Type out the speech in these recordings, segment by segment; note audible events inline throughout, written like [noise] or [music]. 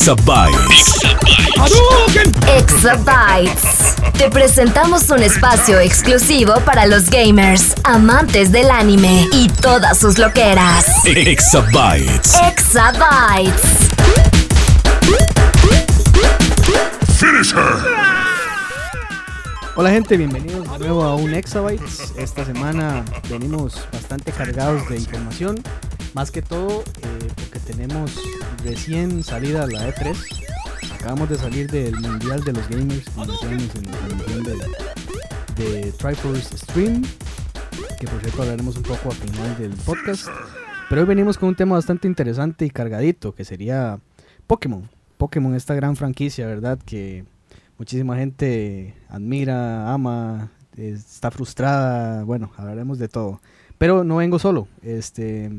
Exabytes. Exabytes. Te presentamos un espacio exclusivo para los gamers, amantes del anime y todas sus loqueras. Exabytes. Exabytes. Finish her. Hola gente, bienvenidos de nuevo a un Exabytes. Esta semana venimos bastante cargados de información, más que todo eh, porque tenemos recién salida la E3. Acabamos de salir del Mundial de los Gamers, en de, de Triforce Stream, que por cierto hablaremos un poco al final del podcast. Pero hoy venimos con un tema bastante interesante y cargadito, que sería Pokémon. Pokémon, esta gran franquicia, ¿verdad? Que muchísima gente admira, ama, está frustrada, bueno, hablaremos de todo. Pero no vengo solo, este,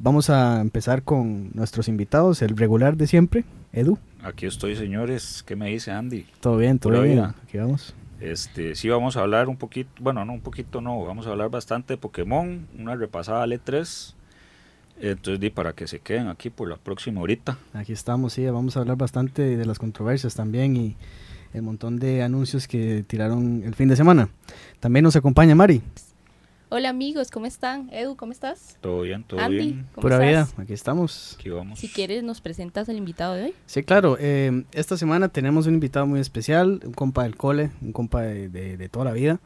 vamos a empezar con nuestros invitados, el regular de siempre, Edu. Aquí estoy, señores. ¿Qué me dice Andy? Todo bien, todo bien, vida. aquí vamos. Este, sí, vamos a hablar un poquito, bueno, no un poquito, no, vamos a hablar bastante de Pokémon, una repasada al E3. Entonces, di para que se queden aquí por la próxima horita. Aquí estamos, sí, vamos a hablar bastante de las controversias también y el montón de anuncios que tiraron el fin de semana. También nos acompaña Mari, Hola amigos, ¿cómo están? Edu, ¿cómo estás? Todo bien, todo Andy, bien. ¿cómo pura vida, estás? aquí estamos. Aquí vamos. Si quieres, nos presentas al invitado de hoy. Sí, claro. eh, esta semana tenemos un invitado muy especial, un compa del cole, un compa de, de- de toda la vida.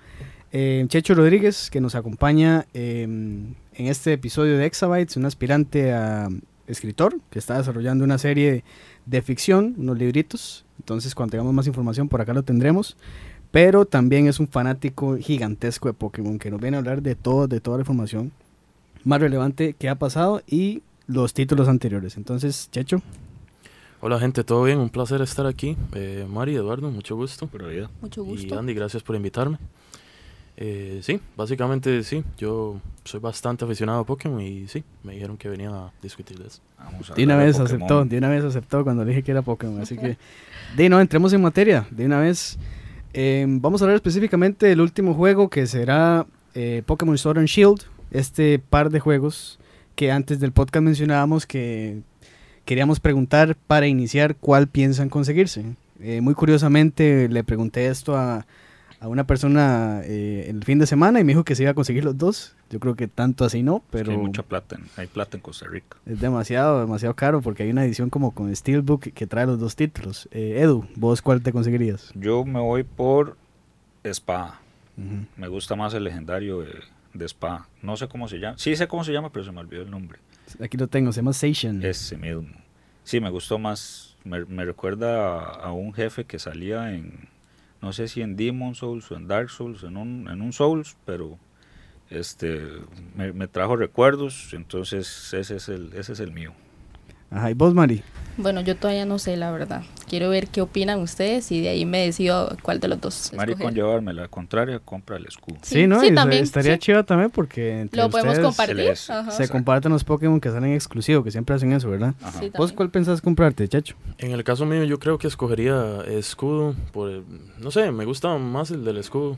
eh, Checho Rodríguez, que nos acompaña eh, en este episodio de Exabytes, un aspirante a escritor que está desarrollando una serie de ficción, unos libritos. Entonces, cuando tengamos más información, por acá lo tendremos. Pero también es un fanático gigantesco de Pokémon, que nos viene a hablar de todo, de toda la información más relevante que ha pasado y los títulos anteriores. Entonces, Checho. Hola gente, ¿todo bien? Un placer estar aquí. Eh, Mari, Eduardo, mucho gusto. Vida. Mucho Y gusto. Andy, gracias por invitarme. Eh, sí, básicamente sí, yo soy bastante aficionado a Pokémon y sí, me dijeron que venía a discutir de eso. De una vez aceptó, de una vez aceptó cuando le dije que era Pokémon. Así que, de no, entremos en materia. De una vez, eh, vamos a hablar específicamente del último juego que será eh, Pokémon Sword and Shield. Este par de juegos que antes del podcast mencionábamos que queríamos preguntar para iniciar cuál piensan conseguirse. Eh, muy curiosamente le pregunté esto a, a una persona eh, el fin de semana y me dijo que se iba a conseguir los dos. Yo creo que tanto así no, Es que pero... hay mucha plata, en- hay plata en Costa Rica. Es demasiado, demasiado caro porque hay una edición como con Steelbook que trae los dos títulos. Eh, Edu, ¿vos cuál te conseguirías? Yo me voy por espada. Me gusta más el legendario de, de espada. No sé cómo se llama. Sí sé cómo se llama, pero se me olvidó el nombre. Aquí lo tengo, se llama Seishan. Ese mismo. Sí, me gustó más. Me, me recuerda a, a un jefe que salía en. No sé si en Demon Souls o en Dark Souls, en un, en un Souls, pero este me, me trajo recuerdos, entonces ese es el, ese es el mío. Ajá, ¿y vos, Mari? Bueno, yo todavía no sé, la verdad. Quiero ver qué opinan ustedes y de ahí me decido cuál de los dos Mari, con escoger. llevarme la contraria, compra el escudo. Sí, ¿no? sí, Y también, Estaría sí. chido también porque entre Lo podemos ustedes compartir. les- Ajá. se comparten los Pokémon que salen exclusivos, que siempre hacen eso, ¿verdad? Ajá. Sí, ¿Vos cuál pensás comprarte, chacho? En el caso mío yo creo que escogería escudo, por el- no sé, me gusta más el del escudo.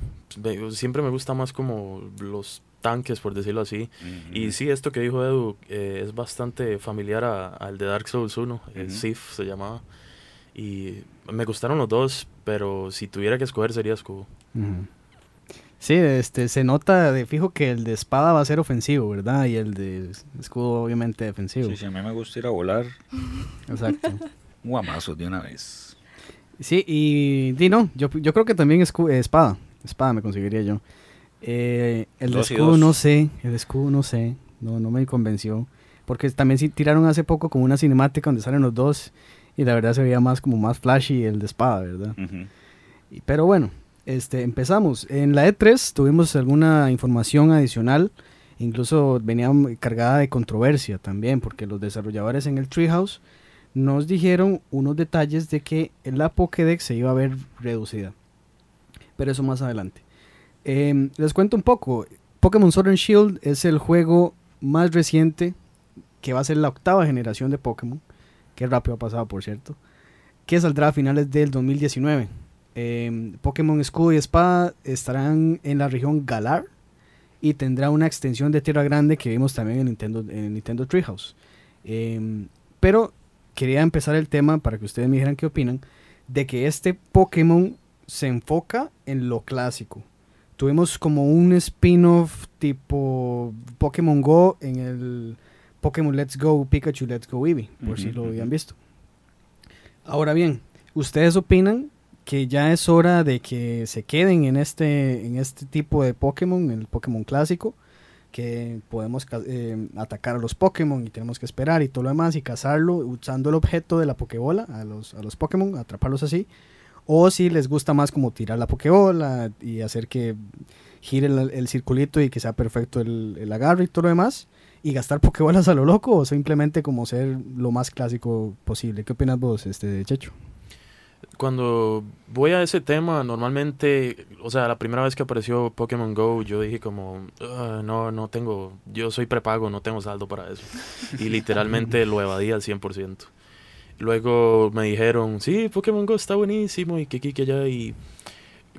Siempre me gusta más como los tanques, por decirlo así. Y sí, esto que dijo Edu eh, es bastante familiar a- al de Dark Souls 1, eh, Ujú. Sif se llamaba. Y me gustaron los dos, pero si tuviera que escoger sería escudo. Sí, este, se nota de fijo que el de espada va a ser ofensivo, ¿verdad? Y el de escudo obviamente defensivo. Sí, sí, a mí me gusta ir a volar Exacto. un [laughs] guamazo de una vez. Sí, y di no, yo, yo creo que también escu- eh, espada, espada me conseguiría yo. Eh, el de escudo no sé, el de escudo no sé, no, no me convenció. Porque también sí tiraron hace poco como una cinemática donde salen los dos y la verdad se veía más como más flashy el de espada, ¿verdad? Ujú. Y- Pero bueno, este, empezamos. En la E3 tuvimos alguna información adicional Incluso venía cargada de controversia también, porque los desarrolladores en el Treehouse nos dijeron unos detalles de que la Pokédex se iba a ver reducida. Pero eso más adelante. Em, les cuento un poco. Pokémon Sword and Shield es el juego más reciente que va a ser la octava generación de Pokémon. Qué rápido ha pasado, por cierto. Que saldrá a finales del 2019. Em, Pokémon Escudo y Espada estarán en la región Galar y tendrá una extensión de Tierra Grande que vimos también en Nintendo, en Nintendo Treehouse. Em, pero quería empezar el tema para que ustedes me dijeran qué opinan de que este Pokémon se enfoca en lo clásico. Tuvimos como un spin-off tipo Pokémon Go en el Pokémon Let's Go Pikachu Let's Go Eevee, por si lo habían visto. Ahora bien, ¿ustedes opinan que ya es hora de que se queden en este, en este tipo de Pokémon, en el Pokémon clásico? que podemos eh, atacar a los Pokémon y tenemos que esperar y todo lo demás y cazarlo usando el objeto de la Pokébola a los, a los Pokémon, atraparlos así. O si les gusta más como tirar la Pokébola y hacer que gire el, circulito y que sea perfecto el, el, agarre y todo lo demás. Y gastar [laughs] Pokébolas a lo loco o simplemente como ser lo más clásico posible. ¿Qué opinas vos, este Checho? cuando voy a ese tema, normalmente, o sea, la primera vez que apareció Pokémon Go, yo dije como, ah, no, no tengo, yo soy prepago, no tengo saldo para eso. Y literalmente [laughs] lo evadí al 100%. Luego me dijeron, sí, Pokémon Go está buenísimo y que aquí, que allá, y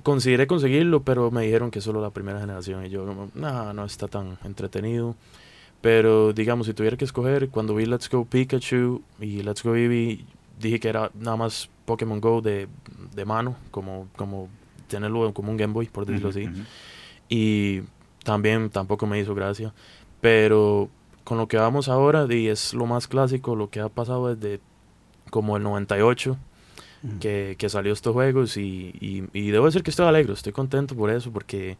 consideré conseguirlo, pero me dijeron que solo la primera generación. Y yo no, no está tan entretenido. Pero digamos, si tuviera que escoger, cuando vi Let's Go Pikachu y Let's Go Eevee, dije que era nada más Pokémon Go de, de mano, como, como tenerlo como un Game Boy, por decirlo así. Y también tampoco me hizo gracia. Pero con lo que vamos ahora, y es lo más clásico, lo que ha pasado desde como el 98, que, que, salió estos juegos. Y, y, debo decir que estoy alegre, estoy contento por eso, porque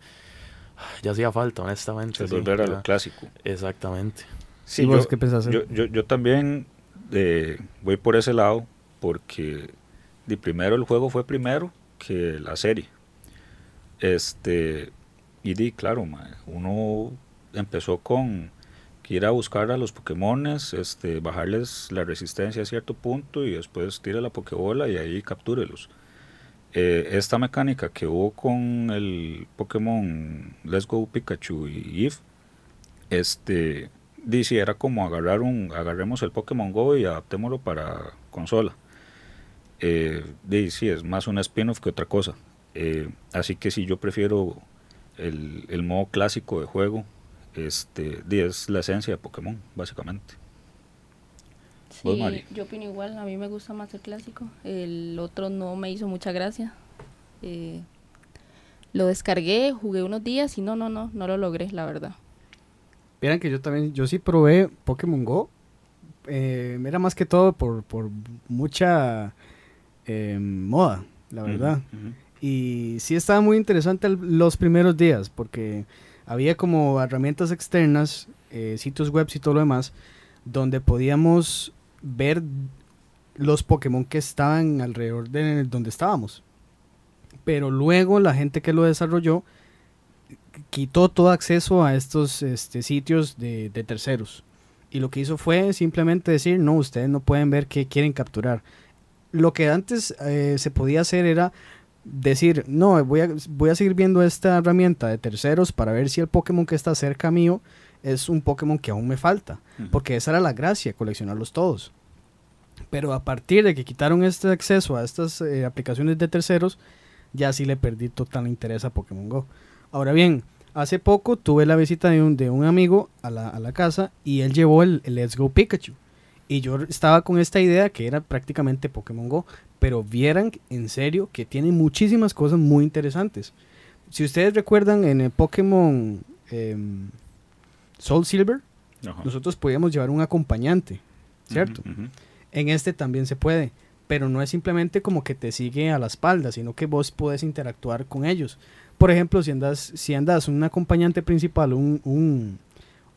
ya hacía falta, honestamente. volver a lo clásico. Exactamente. Sí, vos qué pensás? Yo, yo, yo también eh, voy por ese lado, porque de primero el juego fue primero que la serie. Este, y di, claro, uno empezó con que ir a buscar a los Pokémones, este, bajarles la resistencia a cierto punto y después tira la Pokébola y ahí captúrelos. Eh, esta mecánica que hubo con el Pokémon Let's Go Pikachu y Eve, este, dice, era como agarrar un, agarremos el Pokémon Go y adaptémoslo para consola eh, sí, es más un spin-off que otra cosa. Eh, así que si yo prefiero el, el, modo clásico de juego, este, es la esencia de Pokémon, básicamente. Sí, yo opino igual, a mí me gusta más el clásico, el otro no me hizo mucha gracia. Eh, lo descargué, jugué unos días y no, no, no, no lo logré, la verdad. Vieran que yo también, yo sí probé Pokémon Go, eh, era más que todo por, por mucha eh, moda, la verdad. Y sí estaba muy interesante los primeros días, porque había como herramientas externas, eh, sitios web y todo lo demás, donde podíamos ver los Pokémon que estaban alrededor de donde estábamos. Pero luego la gente que lo desarrolló quitó todo acceso a estos este, sitios de, terceros. Y lo que hizo fue simplemente decir, no, ustedes no pueden ver qué quieren capturar lo que antes eh, se podía hacer era decir, no, voy a, voy a seguir viendo esta herramienta de terceros para ver si el Pokémon que está cerca mío es un Pokémon que aún me falta. Porque esa era la gracia, coleccionarlos todos. Pero a partir de que quitaron este acceso a estas eh, aplicaciones de terceros, ya sí le perdí total interés a Pokémon Go. Ahora bien, hace poco tuve la visita de un, de un amigo a la, a la, casa y él llevó el Let's Go Pikachu. Y yo estaba con esta idea que era prácticamente Pokémon Go, pero vieran en serio que tiene muchísimas cosas muy interesantes. Si ustedes recuerdan en el Pokémon em, Soul Silver, nosotros podíamos llevar un acompañante, ¿cierto? En este también se puede, pero no es simplemente como que te sigue a la espalda, sino que vos puedes interactuar con ellos. Por ejemplo, si andas, si andas un acompañante principal, un, un,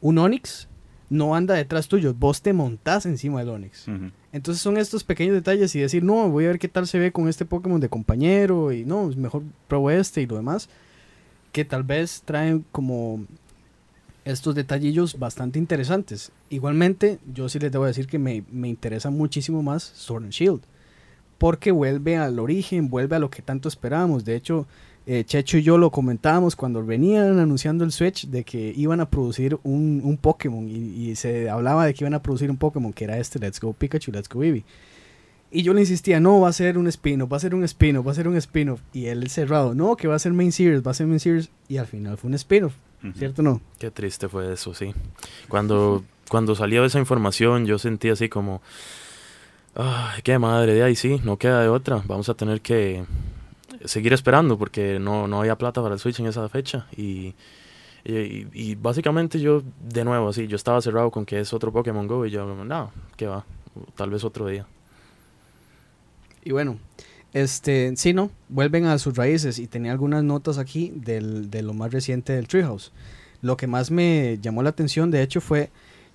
un Onix, no anda detrás tuyo, vos te montás encima del Onix. Entonces son estos pequeños detalles y decir, no, voy a ver qué tal se ve con este Pokémon de compañero y no, mejor pruebo este y lo demás, que tal vez traen como estos detallillos bastante interesantes. Igualmente, yo sí les debo decir que me, me interesa muchísimo más Sword and Shield. Porque vuelve al origen, vuelve a lo que tanto esperábamos. De hecho, eh, Checho y yo lo comentábamos cuando venían anunciando el Switch de que iban a producir un, un Pokémon y, se hablaba de que iban a producir un Pokémon que era este Let's Go Pikachu, Let's Go Eevee. Y yo le insistía, no, va a ser un spin-off, va a ser un spin-off, va a ser un spin-off. Y él cerrado, no, que va a ser main series, va a ser main series. Y al final fue un spin-off, ¿cierto o no? Qué triste fue eso, sí. Cuando, cuando salió esa información yo sentí así como, ay, qué madre, de ahí sí, no queda de otra. Vamos a tener que seguir esperando porque no, no había plata para el Switch en esa fecha. Y, básicamente yo de nuevo así yo estaba cerrado con que es otro Pokémon Go y yo no que va tal vez otro día y bueno este sí no vuelven a sus raíces y tenía algunas notas aquí del, de lo más reciente del Treehouse. Lo que más me llamó la atención de hecho fue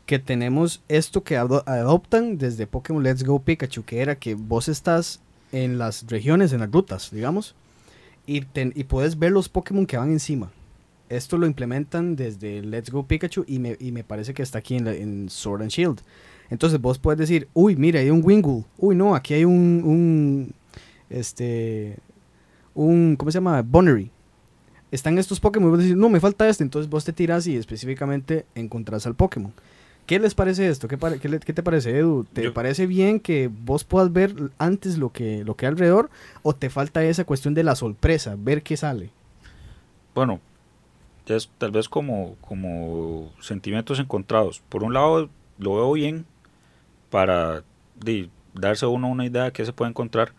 que tenemos esto que adoptan desde Pokémon Let's Go Pikachu, que era que vos estás en las regiones, en las rutas, digamos, y, puedes ver los Pokémon que van encima. Esto lo implementan desde Let's Go Pikachu y me, y me parece que está aquí en, en, Sword and Shield. Entonces vos puedes decir, uy, mira, hay un Wingull. Uy, no, aquí hay un, un este, un, ¿cómo se llama? Bonnery. Están estos Pokémon y vos decís, no, me falta este. Entonces vos te tiras y específicamente encontrás al Pokémon. ¿Qué les parece esto? ¿Qué, qué, te parece, Edu? ¿Te parece bien que vos puedas ver antes lo que, lo que hay alrededor o te falta esa cuestión de la sorpresa, ver qué sale? Bueno, es tal vez como, como sentimientos encontrados. Por un lado, lo veo bien para darse uno una idea de qué se puede encontrar.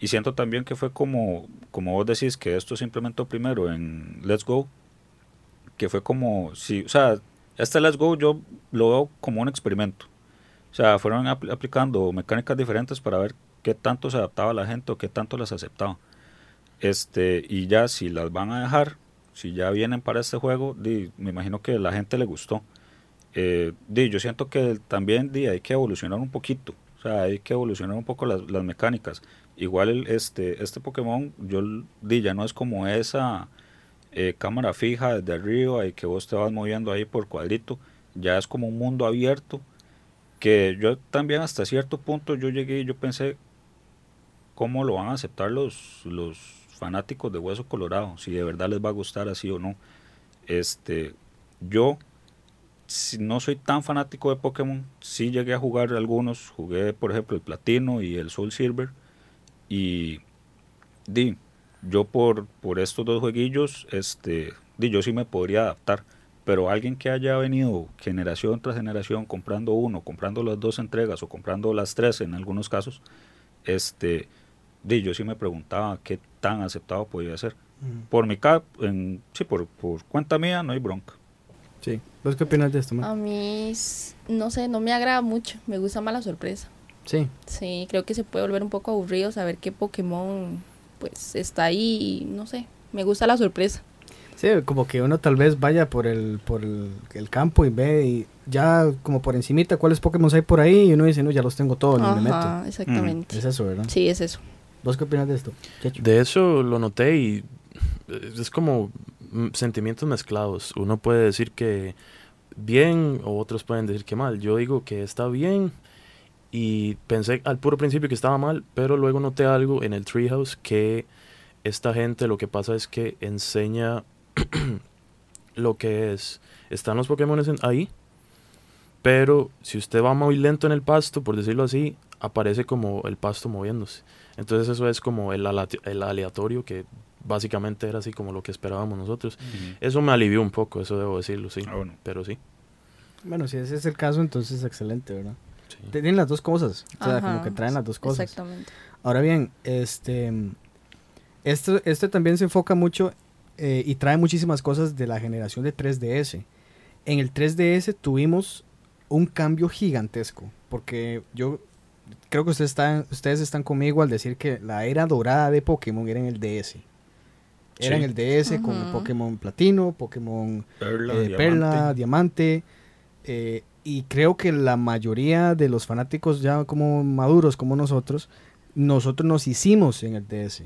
Y siento también que fue como, como vos decís, que esto se implementó primero en Let's Go, que fue como, si, o sea, este Let's Go yo lo veo como un experimento. O sea, fueron aplicando mecánicas diferentes para ver qué tanto se adaptaba la gente o qué tanto las aceptaba. Este, y ya si las van a dejar, si ya vienen para este juego, me imagino que la gente le gustó. Eh, yo siento que también hay que evolucionar un poquito. O sea, hay que evolucionar un poco las, mecánicas. Igual este, este Pokémon, yo di, ya no es como esa eh, cámara fija desde arriba y que vos te vas moviendo ahí por cuadrito, ya es como un mundo abierto que yo también hasta cierto punto yo llegué y yo pensé cómo lo van a aceptar los, los fanáticos de Hueso Colorado, si de verdad les va a gustar así o no. Este, yo si no soy tan fanático de Pokémon, sí llegué a jugar algunos, jugué por ejemplo el Platino y el Soul Silver y di, yo por, por estos dos jueguillos, este, yo sí me podría adaptar. Pero alguien que haya venido generación tras generación comprando uno, comprando las dos entregas o comprando las tres en algunos casos, este, di, yo sí me preguntaba qué tan aceptado podía ser. Por mi cap, en, sí, por, por cuenta mía no hay bronca. Sí. ¿Vos qué opinas de esto, A mí, no sé, no me agrada mucho. Me gusta más la sorpresa. Sí. Sí, creo que se puede volver un poco aburrido saber qué Pokémon pues está ahí y no sé, me gusta la sorpresa. Sí, como que uno tal vez vaya por el, por el, campo y ve y ya como por encimita cuáles Pokémon hay por ahí y uno dice, no, ya los tengo todos, no me meto. exactamente. Es eso, ¿verdad? Sí, es eso. ¿Vos qué opinas de esto? De eso lo noté y es como sentimientos mezclados. Uno puede decir que bien o otros pueden decir que mal. Yo digo que está bien y pensé al puro principio que estaba mal, pero luego noté algo en el Treehouse que esta gente lo que pasa es que enseña [clears throat] lo que es. Están los Pokémon ahí, pero si usted va muy lento en el pasto, por decirlo así, aparece como el pasto moviéndose. Entonces eso es como el, el aleatorio que básicamente era así como lo que esperábamos nosotros. Eso me alivió un poco, eso debo decirlo, sí. Ah, pero sí. Bueno, si ese es el caso, entonces es excelente, ¿verdad? Tienen las dos cosas. O sea, como que traen las dos cosas. Exactamente. Ahora bien, este, esto, este también se enfoca mucho eh, y trae muchísimas cosas de la generación de 3DS. En el 3DS tuvimos un cambio gigantesco. Porque yo creo que ustedes están, ustedes están conmigo al decir que la era dorada de Pokémon era en el DS. Era en el DS con Pokémon Platino, Pokémon Perla, eh, Diamante. Eh, y creo que la mayoría de los fanáticos ya como maduros como nosotros, nosotros nos hicimos en el DS,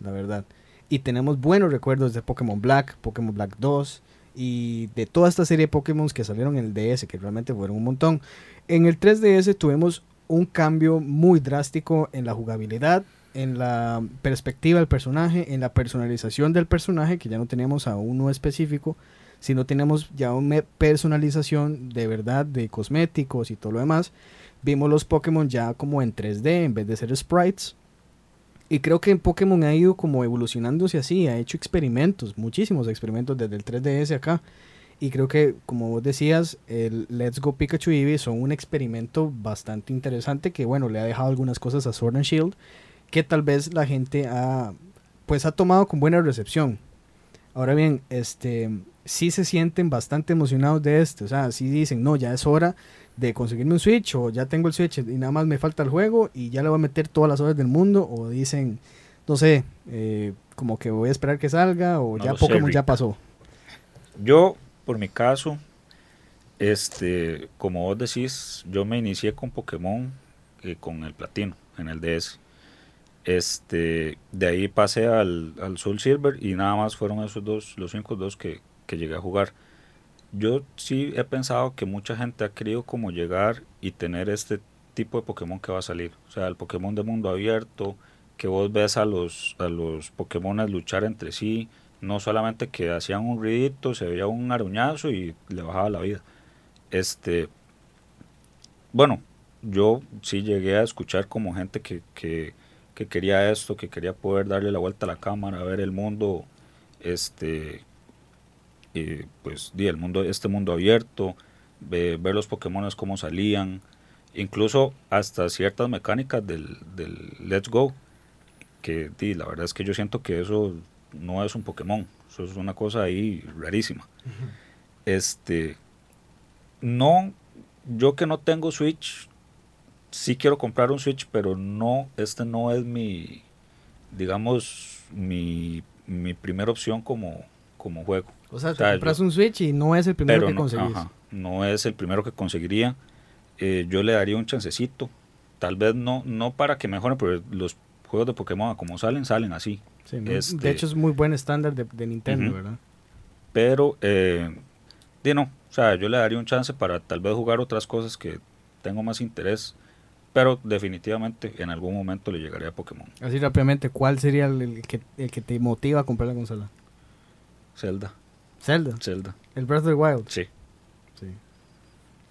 la verdad. Y tenemos buenos recuerdos de Pokémon Black, Pokémon Black 2 y de toda esta serie de Pokémon que salieron en el DS, que realmente fueron un montón. En el 3DS tuvimos un cambio muy drástico en la jugabilidad, en la perspectiva del personaje, en la personalización del personaje, que ya no teníamos a uno específico, sino tenemos ya una personalización de verdad de cosméticos y todo lo demás. Vimos los Pokémon ya como en 3D en vez de ser sprites. Y creo que Pokémon ha ido como evolucionándose así, ha hecho experimentos, muchísimos experimentos desde el 3DS acá. Y creo que, como vos decías, el Let's Go Pikachu Eevee son un experimento bastante interesante que, bueno, le ha dejado algunas cosas a Sword and Shield que tal vez la gente ha, pues ha tomado con buena recepción. Ahora bien, este, sí se sienten bastante emocionados de esto, o sea, sí dicen, no, ya es hora de conseguirme un Switch o ya tengo el Switch y nada más me falta el juego y ya le voy a meter todas las horas del mundo o dicen, no sé, eh, como que voy a esperar que salga o ya Pokémon ya pasó. Yo, por mi caso, este, como vos decís, yo me inicié con Pokémon eh, con el platino en el DS. Este, de ahí pasé al, al Soul Silver y nada más fueron esos dos, los únicos dos que, que llegué a jugar. Yo sí he pensado que mucha gente ha querido como llegar y tener este tipo de Pokémon que va a salir. O sea, el Pokémon de mundo abierto, que vos ves a los, a los Pokémon luchar entre sí, no solamente que hacían un ruidito, se veía un aruñazo y le bajaba la vida. Este, bueno, yo sí llegué a escuchar como gente que, que que quería esto, que quería poder darle la vuelta a la cámara, ver el mundo, este, pues, di, el mundo, este mundo abierto, ver los Pokémon cómo salían, incluso hasta ciertas mecánicas del, Let's Go, que di, la verdad es que yo siento que eso no es un Pokémon, eso es una cosa ahí rarísima. Este, no, yo que no tengo Switch, sí quiero comprar un Switch, pero no, este no es mi, digamos, mi, mi primera opción como, como juego. O sea, te compras un Switch y no es el primero que no, conseguís. no es el primero que conseguiría. Eh, yo le daría un chancecito. Tal vez no, no para que mejore, pero los juegos de Pokémon como salen, salen así. de este hecho es muy buen estándar de, Nintendo, ¿verdad? Pero, eh, no, o sea, yo le daría un chance para tal vez jugar otras cosas que tengo más interés pero definitivamente en algún momento le llegaría a Pokémon. Así rápidamente, ¿cuál sería el, que, el que te motiva a comprar la consola? Zelda. Zelda. Zelda. El Breath of the Wild. Sí. Sí.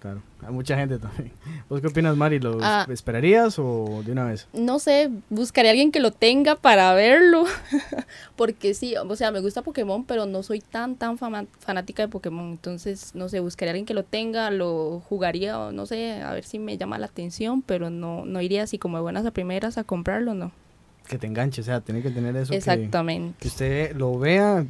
Claro, hay mucha gente también. [laughs] ¿Vos qué opinas, Mari? ¿Lo ah. esperarías o de una vez? No sé, buscaré a alguien que lo tenga para verlo. [laughs] Porque sí, o sea, me gusta Pokémon, pero no soy tan, tan fanática de Pokémon. Entonces, no sé, buscaría a alguien que lo tenga, lo jugaría, no sé, a ver si me llama la atención, pero no, no iría así como de buenas a primeras a comprarlo, no. Que te enganche, o sea, tiene que tener eso. Exactamente. que usted lo vea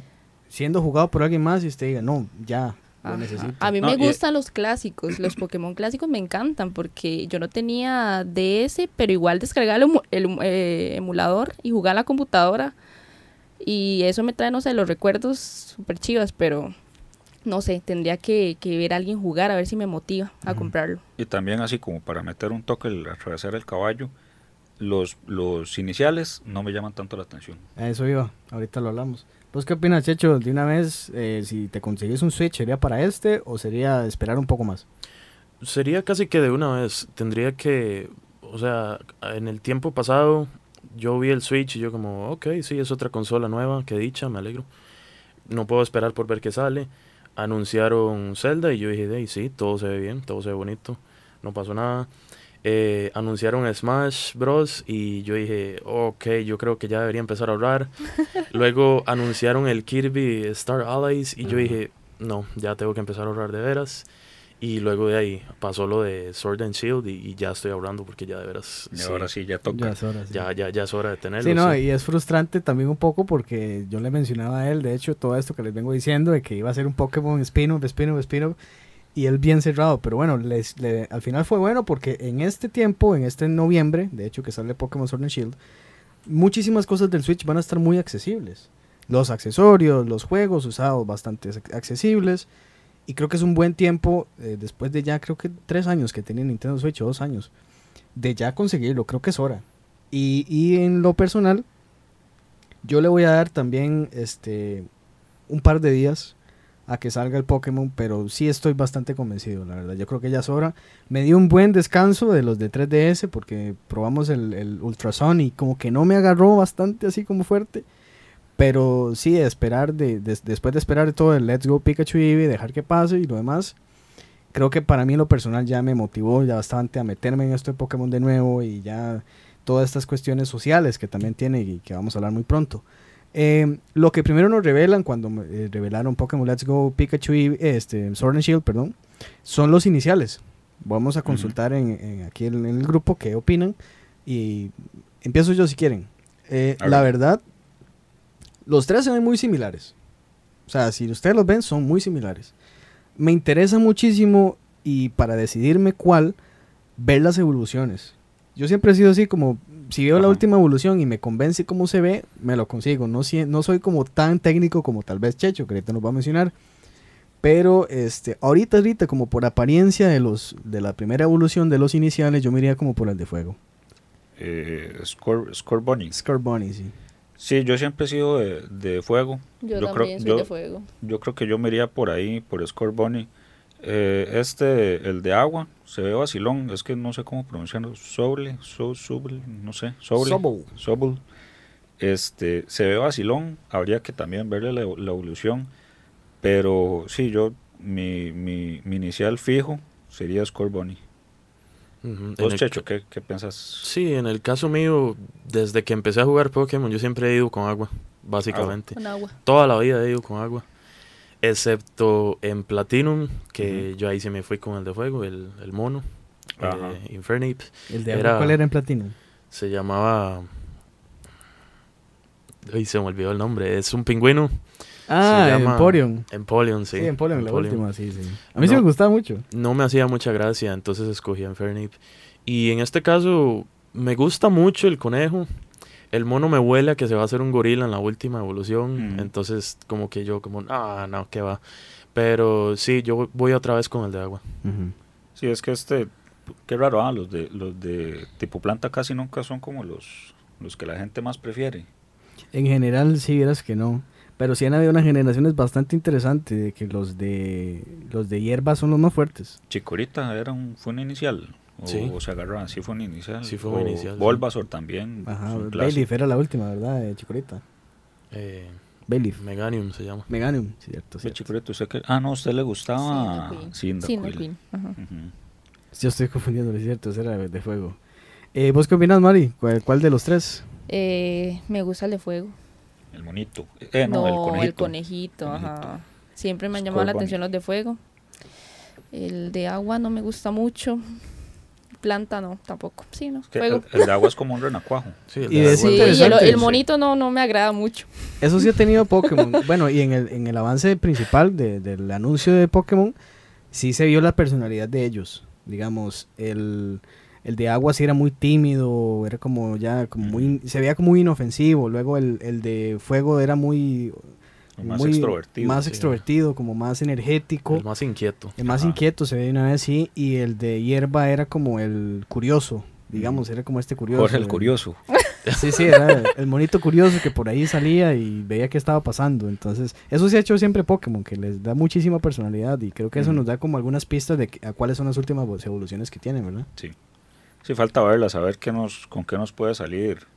siendo jugado por alguien más y usted diga, no, ya, a mí me gustan los clásicos, los Pokémon clásicos me encantan porque yo no tenía DS, pero igual descargaba el, eh, emulador y jugaba en la computadora y eso me trae, no sé, los recuerdos súper chivas, pero no sé, tendría que, ver a alguien jugar a ver si me motiva a comprarlo. Y también así como para meter un toque, el atravesar el caballo, los, los iniciales no me llaman tanto la atención. eso iba, ahorita lo hablamos. ¿Vos qué opinas, Checho? De una vez, eh, si te consigues un Switch, ¿sería para este o sería esperar un poco más? Sería casi que de una vez. Tendría que, o sea, en el tiempo pasado yo vi el Switch y yo como, ok, sí, es otra consola nueva, qué dicha, me alegro. No puedo esperar por ver qué sale. Anunciaron Zelda y yo dije, sí, todo se ve bien, todo se ve bonito, no pasó nada. Eh, anunciaron Smash Bros. y yo dije, ok, yo creo que ya debería empezar a ahorrar. [laughs] Luego anunciaron el Kirby Star Allies y yo dije, no, ya tengo que empezar a ahorrar de veras. Y luego de ahí pasó lo de Sword and Shield y, ya estoy ahorrando porque ya de veras. Y ahora sí, ya toca. Ya, ya, ya, es hora de tenerlo. Sí, no, y es frustrante también un poco porque yo le mencionaba a él, de hecho, todo esto que les vengo diciendo de que iba a ser un Pokémon spin-off, spin-off, spin-off y él bien cerrado. Pero bueno, les, al final fue bueno porque en este tiempo, en este noviembre, de hecho que sale Pokémon Sword and Shield, muchísimas cosas del Switch van a estar muy accesibles. Los accesorios, los juegos usados bastante accesibles. Y creo que es un buen tiempo, eh, después de ya creo que tres años que tiene Nintendo Switch, dos años, de ya conseguirlo. Creo que es hora. Y, y en lo personal, yo le voy a dar también este un par de días a que salga el Pokémon, pero sí estoy bastante convencido, la verdad. Yo creo que ya es hora. Me dio un buen descanso de los de 3DS porque probamos el, el Ultrason y como que no me agarró bastante así como fuerte. Pero sí, esperar de, después de esperar todo el Let's Go Pikachu Eevee, dejar que pase y lo demás, creo que para mí lo personal ya me motivó ya bastante a meterme en esto de Pokémon de nuevo y ya todas estas cuestiones sociales que también tiene y que vamos a hablar muy pronto. Eh, lo que primero nos revelan cuando eh, revelaron Pokémon Let's Go Pikachu y este, Sword and Shield, perdón, son los iniciales. Vamos a consultar en, aquí en, el grupo qué opinan y empiezo yo si quieren. Eh, la verdad, los tres se ven muy similares. O sea, si ustedes los ven, son muy similares. Me interesa muchísimo y para decidirme cuál, ver las evoluciones. Yo siempre he sido así como, si veo la última evolución y me convence cómo se ve, me lo consigo. No, no soy como tan técnico como tal vez Checho, que ahorita nos va a mencionar. Pero este, ahorita, ahorita, como por apariencia de los de la primera evolución de los iniciales, yo me iría como por el de fuego. Eh, Score, Score Bunny. Score Bunny, sí. Sí, yo siempre he sido de, fuego. Yo, también creo, soy de fuego. Yo creo que yo me iría por ahí, por Score Bunny. Eh, este, el de agua, se ve vacilón. Es que no sé cómo pronunciarlo. Soble, so, no sé. Soble. Sobul. Este, se ve vacilón. Habría que también verle la, evolución. Pero sí, yo, mi, mi, mi inicial fijo sería Score Bunny. Checho, ¿qué, ¿qué, piensas? Sí, en el caso mío, desde que empecé a jugar Pokémon, yo siempre he ido con agua, básicamente. Con agua. Toda la vida he ido con agua. Excepto en Platinum, que yo ahí se me fui con el de fuego, el, el mono, eh, Infernape. ¿El de agua cuál era en Platinum? Se llamaba... Ay, se me olvidó el nombre. Es un pingüino. Ah, Emporium. Emporium, sí. Sí, Emporium, la última, sí, sí. A mí sí me gustaba mucho. No me hacía mucha gracia, entonces escogí Infernape. Y en este caso, me gusta mucho el conejo. El mono me huele a que se va a hacer un gorila en la última evolución. Mm. Entonces, como que yo, como, ah, no, ¿qué va? Pero sí, yo voy otra vez con el de agua. Sí, es que este, qué raro, ah, los de, los de tipo planta casi nunca son como los, los que la gente más prefiere. En general, sí, vieras que no. Pero sí han habido unas generaciones bastante interesantes de que los de los de hierba son los más fuertes. Chicorita era un, fue un inicial. O, sí. o se agarraron, sí fue un inicial. Sí fue un inicial. Bulbasaur también. Ajá, Bailiff era la última, ¿verdad? De Chicorita. Eh, Bailiff. Meganium se llama. Meganium, cierto. cierto. Chicorita, ¿usted que Ah, no, a usted le gustaba Cyndaquil. Queen. Ajá. Yo estoy confundiendo, es cierto, ese era de fuego. Eh, ¿Vos qué opinas, Mari? ¿Cuál, ¿Cuál, de los tres? Eh, me gusta el de fuego. El monito. Eh, no, el conejito. El conejito, ajá. Siempre me han llamado la atención los de fuego. El de agua no me gusta mucho. Planta no, tampoco. Sí, no. El, de agua es como un renacuajo. [laughs] Sí, el, y el, monito no, no me agrada mucho. Eso sí ha tenido Pokémon. [laughs] bueno, y en el, en el avance principal del anuncio de Pokémon, sí se vio la personalidad de ellos. Digamos, el el de agua sí era muy tímido, era como ya, como muy, se veía como muy inofensivo. Luego el, el de fuego era muy, más extrovertido. Más extrovertido, como más energético. El más inquieto. El más inquieto se ve una vez sí. Y el de hierba era como el curioso, digamos, era como este curioso. Jorge el curioso. [laughs] Sí, sí, era el monito curioso que por ahí salía y veía qué estaba pasando. Entonces, eso se ha hecho siempre Pokémon, que les da muchísima personalidad y creo que eso nos da como algunas pistas de a cuáles son las últimas evoluciones que tienen, ¿verdad? Sí. Sí, falta verla, saber qué nos, con qué nos puede salir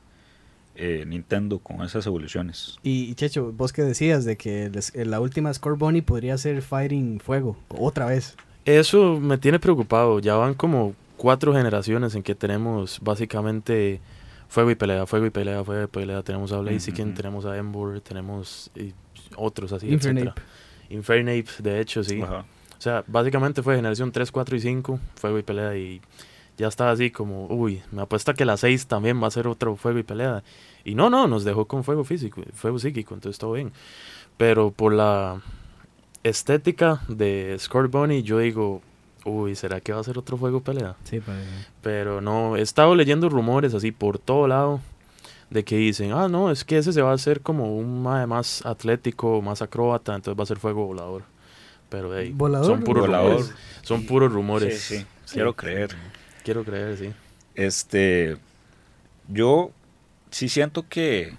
eh, Nintendo con esas evoluciones. Y, Checho, vos que decías de que eh, la última Score Bunny podría ser Fighting Fuego, otra vez. Eso me tiene preocupado. Ya van como cuatro generaciones en que tenemos básicamente fuego y pelea, fuego y pelea, fuego y pelea. Tenemos a Blaziken, tenemos a Ember, tenemos otros así, Infernape. Infernape, de hecho, sí. O sea, básicamente fue generación 3, 4 y 5, fuego y pelea y ya estaba así como, uy, me apuesta que la 6 también va a ser otro fuego y pelea. Y no, no, nos dejó con fuego físico, fuego psíquico, entonces todo bien. Pero por la estética de Score Bunny, yo digo, uy, ¿será que va a ser otro fuego pelea? Sí, parece. Pero no, he estado leyendo rumores así por todo lado de que dicen, ah, no, es que ese se va a hacer como un más atlético, más acróbata, entonces va a ser fuego volador. Pero hey, son puros rumores. Son puros rumores. Sí, sí, quiero creer. Quiero creer, sí. Este, yo sí siento que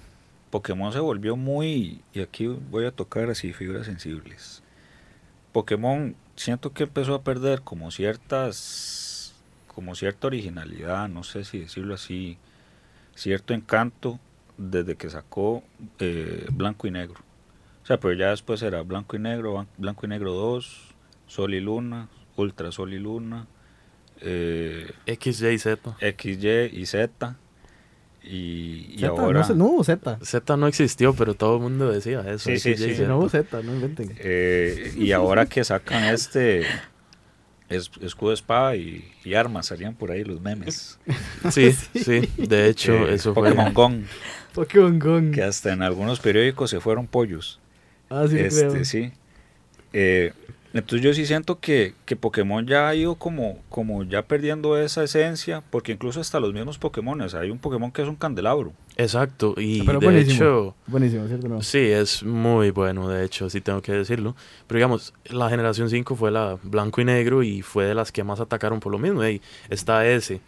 Pokémon se volvió muy, y aquí voy a tocar así figuras sensibles, Pokémon siento que empezó a perder como ciertas, como cierta originalidad, no sé si decirlo así, cierto encanto desde que sacó eh, Blanco y Negro. O sea, pero ya después era Blanco y Negro, Blanco y Negro 2, Sol y Luna, Ultra Sol y Luna, eh, XY y Z. XY y Z. Y, ahora. No, hubo Z. Z no existió, pero todo el mundo decía eso. Sí, sí, sí. No hubo Z, no inventen. Eh, y ahora que sacan este escudo, espada y, armas, salían por ahí los memes. [laughs] Sí, sí, de hecho, eh, eso Pokémon Gong. Pokémon Gong. Que hasta en algunos periódicos se fueron pollos. Ah, sí, este, Sí. Eh, entonces yo sí siento que, que, Pokémon ya ha ido como, como ya perdiendo esa esencia, porque incluso hasta los mismos Pokémon, hay un Pokémon que es un candelabro. Exacto, y ah, Pero de buenísimo, hecho... Buenísimo, ¿cierto? No? Sí, es muy bueno, de hecho, sí tengo que decirlo. Pero digamos, la generación 5 fue la blanco y negro y fue de las que más atacaron por lo mismo. Hey, está ese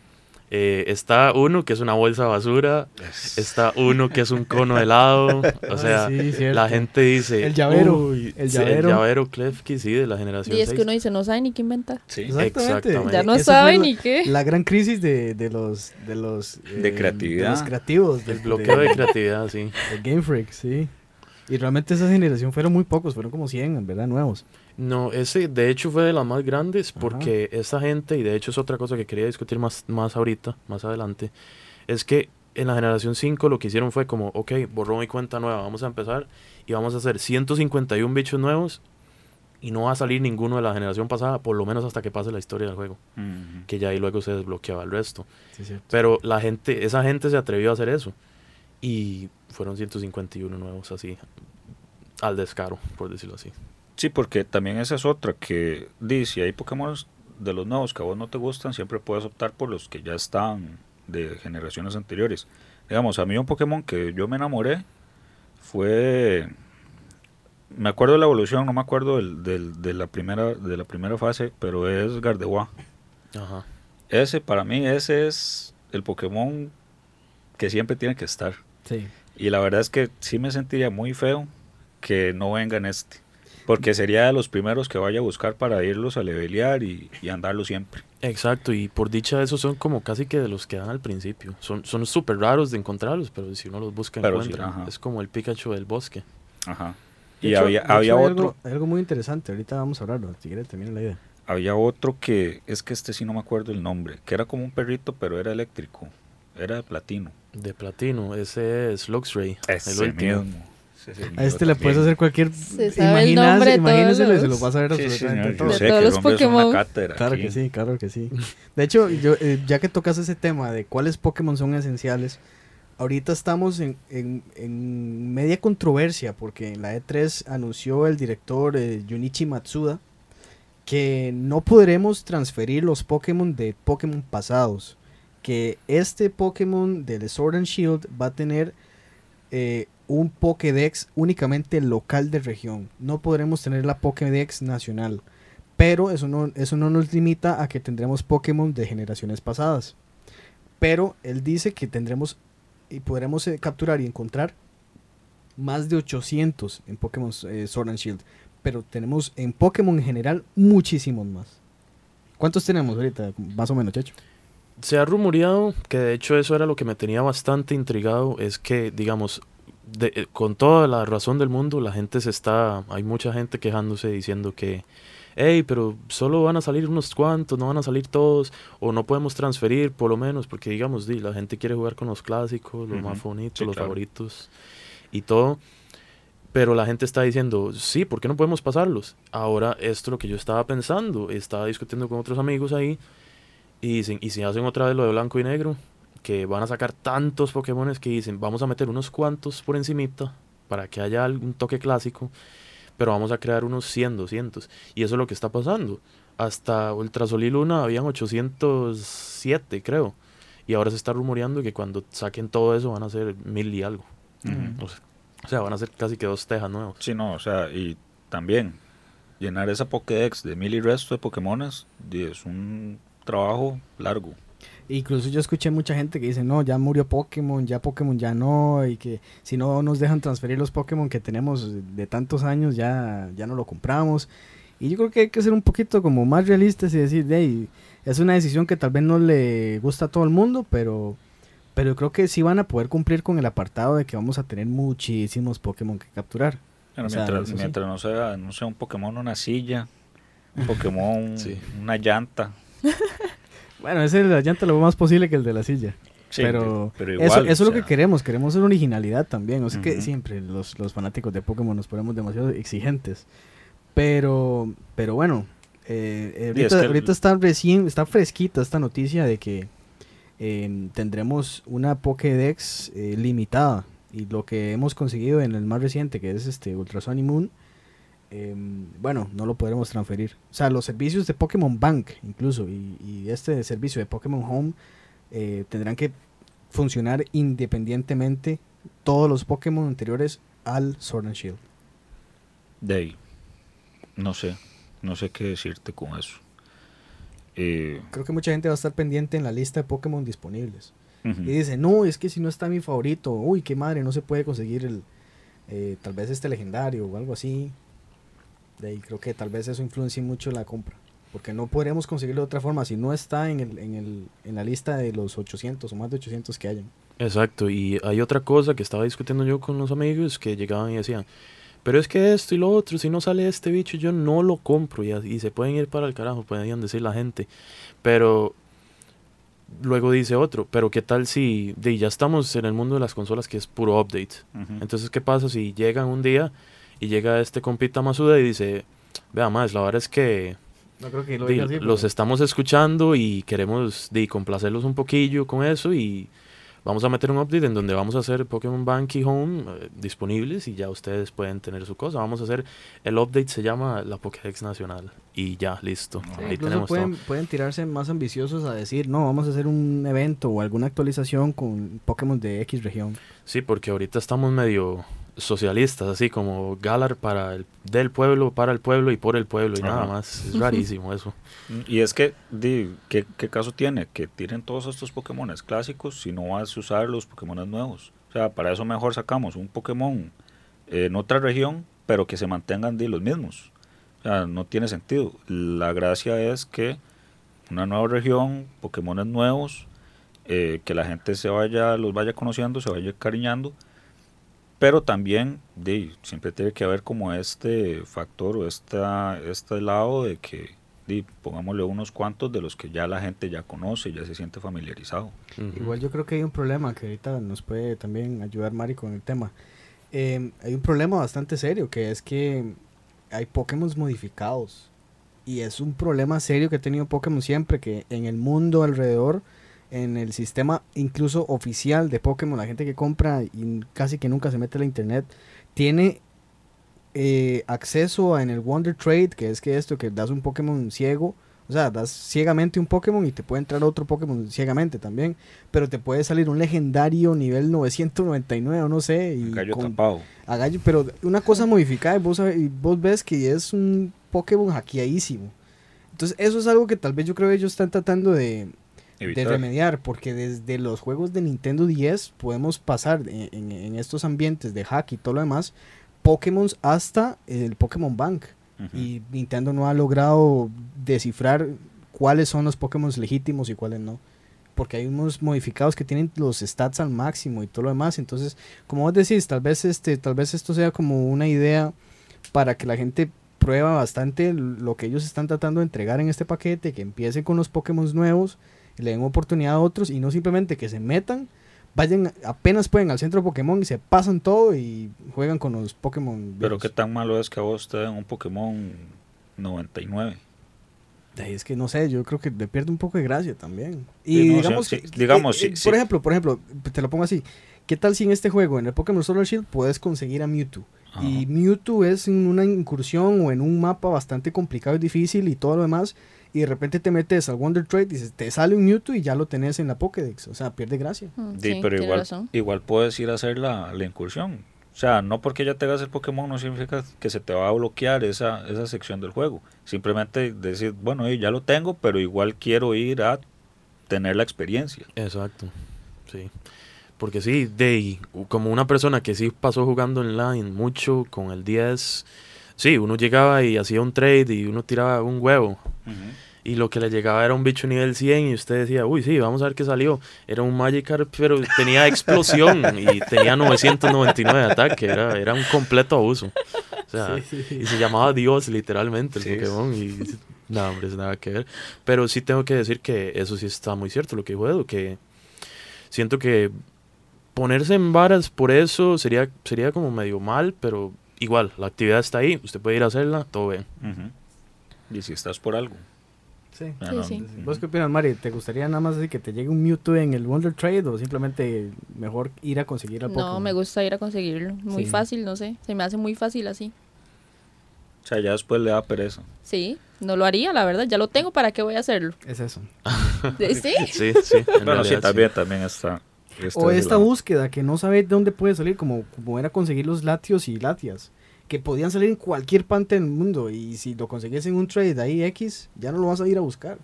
eh, está uno que es una bolsa de basura, está uno que es un cono de [laughs] helado, o sea, la gente dice... El llavero. el llavero. el llavero Klefki, sí, de la generación Y es que uno dice, no sabe ni qué inventar. Sí. Exactamente. Ya no sabe ni qué. La gran crisis de, de los... De, los, de eh, creatividad. De los creativos. El bloqueo de, creatividad, sí. [laughs] El Game Freak, sí. Y realmente esa generación fueron muy pocos, fueron como 100, en verdad, nuevos. No, ese de hecho fue de las más grandes porque esa gente, y de hecho es otra cosa que quería discutir más, más ahorita, más adelante, es que en la generación 5 lo que hicieron fue como, ok, borró mi cuenta nueva, vamos a empezar y vamos a hacer 151 bichos nuevos y no va a salir ninguno de la generación pasada, por lo menos hasta que pase la historia del juego, que ya ahí luego se desbloqueaba el resto. Pero la gente, esa gente se atrevió a hacer eso y fueron 151 nuevos así, al descaro, por decirlo así. Sí, porque también esa es otra, que dice, si hay Pokémon de los nuevos que a vos no te gustan, siempre puedes optar por los que ya están de generaciones anteriores. Digamos, a mí un Pokémon que yo me enamoré fue... Me acuerdo de la evolución, no me acuerdo del, de, la primera, de la primera fase, pero es Gardevoir. Ajá. Ese, para mí, ese es el Pokémon que siempre tiene que estar. Sí. Y la verdad es que sí me sentiría muy feo que no venga en este. Porque sería de los primeros que vaya a buscar para irlos a levelear y, y andarlo siempre. Exacto, y por dicha esos son como casi que de los que dan al principio. Son son súper raros de encontrarlos, pero si uno los busca encuentra. es como el Pikachu del bosque. Ajá. y había, había otro... Hay algo, muy interesante, ahorita vamos a hablarlo, si quieres termina la idea. Había otro que, es que este sí no me acuerdo el nombre, que era como un perrito, pero era eléctrico. Era de platino. De platino, ese es Luxray. Ese el mismo a este le puedes hacer cualquier. Imagínese, se lo vas a ver absolutamente todo. De todos los Pokémon. Claro que sí, claro que sí. De hecho, yo, eh, ya que tocas ese tema de cuáles Pokémon son esenciales, ahorita estamos en, en, media controversia porque en la E3 anunció el director eh, Junichi Matsuda que no podremos transferir los Pokémon de Pokémon pasados. Que este Pokémon del Sword and Shield va a tener eh, un Pokédex únicamente local de región. No podremos tener la Pokédex nacional. Pero eso no, eso no nos limita a que tendremos Pokémon de generaciones pasadas. Pero él dice que tendremos y podremos eh, capturar y encontrar más de 800 en Pokémon eh, Sword and Shield. Pero tenemos en Pokémon en general muchísimos más. ¿Cuántos tenemos ahorita? Más o menos, Checho. Se ha rumoreado que de hecho eso era lo que me tenía bastante intrigado, es que digamos, eh, con toda la razón del mundo, la gente se está, hay mucha gente quejándose diciendo que, hey, pero solo van a salir unos cuantos, no van a salir todos, o no podemos transferir por lo menos, porque digamos, la gente quiere jugar con los clásicos, los más bonitos, los favoritos y todo. Pero la gente está diciendo, sí, ¿por qué no podemos pasarlos? Ahora, esto es lo que yo estaba pensando, estaba discutiendo con otros amigos ahí, y dicen, ¿y si hacen otra vez lo de blanco y negro? Que van a sacar tantos Pokémon que dicen, vamos a meter unos cuantos por encimita para que haya algún toque clásico, pero vamos a crear unos 100, 200. Y eso es lo que está pasando. Hasta Ultra Sol y Luna habían 807, creo. Y ahora se está rumoreando que cuando saquen todo eso van a ser mil y algo. o, sea, van a ser casi que dos tejas nuevos. Sí, no, o sea, y también llenar esa Pokédex de mil y resto de Pokémones es un trabajo largo. Incluso yo escuché mucha gente que dice, no, ya murió Pokémon, ya Pokémon ya no, y que si no nos dejan transferir los Pokémon que tenemos de tantos años, ya, ya no lo compramos. Y yo creo que hay que ser un poquito como más realistas y decir, hey, es una decisión que tal vez no le gusta a todo el mundo, pero, pero creo que sí van a poder cumplir con el apartado de que vamos a tener muchísimos Pokémon que capturar. mientras, mientras no, sea, no sea un Pokémon una silla, un Pokémon [laughs] una llanta. [laughs] bueno, ese de la llanta lo más posible que el de la silla. pero, eso, eso es lo que queremos, queremos ser originalidad también. O sea que siempre los, los fanáticos de Pokémon nos ponemos demasiado exigentes. Pero, pero bueno, eh, ahorita, está recién, está fresquita esta noticia de que em, tendremos una Pokédex eh, limitada. Y lo que hemos conseguido en el más reciente, que es este Ultra Moon, em, bueno, no lo podremos transferir. O sea, los servicios de Pokémon Bank, incluso, y, y este servicio de Pokémon Home, eh, tendrán que funcionar independientemente todos los Pokémon anteriores al Sword and Shield. De ahí. No sé, no sé qué decirte con eso. Eh, Creo que mucha gente va a estar pendiente en la lista de Pokémon disponibles. Y dice, no, es que si no está mi favorito, uy, qué madre, no se puede conseguir el, eh, tal vez este legendario o algo así. De ahí creo que tal vez eso influencie mucho la compra. Porque no podremos conseguirlo de otra forma si no está en, el, en, el, en la lista de los 800 o más de 800 que hayan. Exacto, y hay otra cosa que estaba discutiendo yo con los amigos que llegaban y decían, pero es que esto y lo otro, si no sale este bicho, yo no lo compro. Y, y se pueden ir para el carajo, pueden decir la gente. Pero luego dice otro, pero ¿qué tal si de, ya estamos en el mundo de las consolas que es puro update? Entonces, ¿qué pasa si llegan un día y llega este compita Masuda y dice, vea más, la verdad es que, no creo que los estamos escuchando y queremos de, complacerlos un poquillo con eso y vamos a meter un update en donde vamos a hacer Pokémon Bank y Home eh, disponibles y ya ustedes pueden tener su cosa. Vamos a hacer el update, se llama la Pokédex Nacional y ya, listo. Ahí tenemos pueden, pueden tirarse más ambiciosos a decir, no, vamos a hacer un evento o alguna actualización con Pokémon de X región. Sí, porque ahorita estamos medio socialistas, así como Galar para el, del pueblo, para el pueblo y por el pueblo y nada más. Es rarísimo eso. [laughs] Y es que, di, ¿qué, caso tiene? Que tiren todos estos Pokémon clásicos si no vas a usar los Pokémon nuevos. O sea, para eso mejor sacamos un Pokémon en otra región, pero que se mantengan di, los mismos. O sea, no tiene sentido. La gracia es que una nueva región, Pokémon nuevos, eh, que la gente se vaya, los vaya conociendo, se vaya cariñando pero también de, siempre tiene que haber como este factor o esta, este lado de que de, pongámosle unos cuantos de los que ya la gente ya conoce, ya se siente familiarizado. Igual yo creo que hay un problema que ahorita nos puede también ayudar Mari con el tema. Em, hay un problema bastante serio que es que hay Pokémon modificados. Y es un problema serio que ha tenido Pokémon siempre, que en el mundo alrededor en el sistema incluso oficial de Pokémon, la gente que compra y casi que nunca se mete a la internet, tiene eh, acceso a, en el Wonder Trade, que es que esto, que das un Pokémon ciego, o sea, das ciegamente un Pokémon y te puede entrar otro Pokémon ciegamente también, pero te puede salir un legendario nivel 999 o no sé. Y gallo tapado. A gallo, pero una cosa modificada y vos, y vos ves que es un Pokémon hackeadísimo. Entonces eso es algo que tal vez yo creo que ellos están tratando de, de remediar, porque desde los juegos de Nintendo 10 podemos pasar en, estos ambientes de hack y todo lo demás, Pokémon hasta el Pokémon Bank. Y Nintendo no ha logrado descifrar cuáles son los Pokémon legítimos y cuáles no. Porque hay unos modificados que tienen los stats al máximo y todo lo demás. Entonces, como vos decís, tal vez este, tal vez esto sea como una idea para que la gente prueba bastante lo que ellos están tratando de entregar en este paquete, que empiece con los Pokémon nuevos le den oportunidad a otros y no simplemente que se metan, vayan, apenas pueden al centro de Pokémon y se pasan todo y juegan con los Pokémon. Pero qué tan malo es que a vos te den un Pokémon 99. Es que no sé, yo creo que le pierde un poco de gracia también. Y digamos, digamos eh, eh, por ejemplo, por ejemplo, te lo pongo así. ¿Qué tal si en este juego, en el Pokémon Solar Shield, puedes conseguir a Mewtwo? Y Mewtwo es en una incursión o en un mapa bastante complicado y difícil y todo lo demás y de repente te metes al Wonder Trade y dices, te sale un Mewtwo y ya lo tenés en la Pokédex. O sea, pierde gracia. Mm, sí, pero igual, igual puedes ir a hacer la, incursión. O sea, no porque ya tengas el Pokémon no significa que se te va a bloquear esa, esa sección del juego. Simplemente decir, bueno, ya lo tengo, pero igual quiero ir a tener la experiencia. Exacto, sí. Porque sí, de como una persona que sí pasó jugando online mucho con el 10 Sí, uno llegaba y hacía un trade y uno tiraba un huevo. Y lo que le llegaba era un bicho nivel 100 y usted decía, uy, sí, vamos a ver qué salió. Era un Magikarp, pero tenía explosión [laughs] y tenía 999 de ataque. Era, era un completo abuso. O sea, y se llamaba Dios literalmente el Pokémon. Y nada, hombre, nada que ver. Pero sí tengo que decir que eso sí está muy cierto, lo que dijo Edu, que siento que ponerse en varas por eso sería, sería como medio mal, pero igual, la actividad está ahí, usted puede ir a hacerla, todo bien. Y si estás por algo. Sí. ¿Vos qué opinas, Mari? ¿Te gustaría nada más que te llegue un Mewtwo en el Wonder Trade o simplemente mejor ir a conseguir al Pokémon? No, me gusta ir a conseguirlo. Muy fácil, no sé. Se me hace muy fácil así. O sea, ya después le da pereza. Sí, no lo haría, la verdad. Ya lo tengo, ¿para qué voy a hacerlo? Es eso. [laughs] ¿Sí? Sí, sí. [laughs] bueno, sí, también, también está. o esta búsqueda que no sabe de dónde puede salir, como, como era conseguir los latios y latias que podían salir en cualquier parte del mundo y si lo conseguís en un trade ahí X, ya no lo vas a ir a buscar.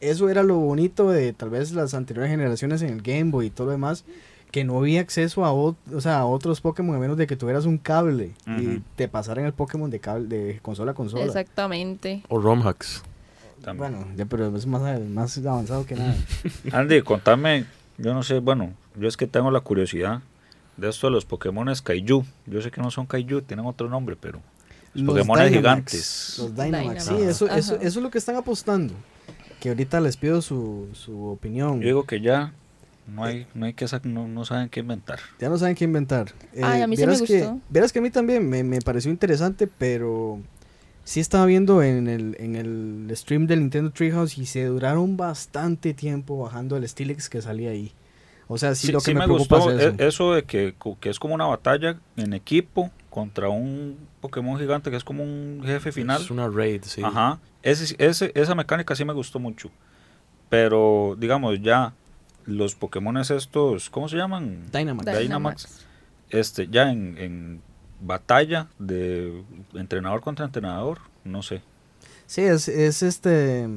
Eso era lo bonito de tal vez las anteriores generaciones en el Game Boy y todo lo demás, que no había acceso a, o, sea, a otros Pokémon a menos de que tuvieras un cable y te pasaran el Pokémon de cable de consola a consola. Exactamente. O ROM hacks. Bueno, ya, pero es más, más avanzado que nada. [laughs] Andy, contame, yo no sé, bueno, yo es que tengo la curiosidad de esto de los Pokémon Kaiju. Yo sé que no son Kaiju, tienen otro nombre, pero los, Pokémon gigantes. Los Dynamax, sí, eso, eso, eso, es lo que están apostando. Que ahorita les pido su, su opinión. Yo digo que ya no hay, no hay que no, no, saben qué inventar. Ya no saben qué inventar. Ay, a mí sí me gustó. Que, verás que a mí también me, me, pareció interesante, pero sí estaba viendo en el, en el stream del Nintendo Treehouse y se duraron bastante tiempo bajando el Steelix que salía ahí. O sea, sí, lo que me, gustó es eso. de que, es como una batalla en equipo contra un Pokémon gigante que es como un jefe final. Es una raid, sí. Ajá. Ese, ese, esa mecánica sí me gustó mucho. Pero, digamos, ya los Pokémon estos, ¿cómo se llaman? Dynamax. Dynamax. Este, ya en, en batalla de entrenador contra entrenador, no sé. Sí, es, es este.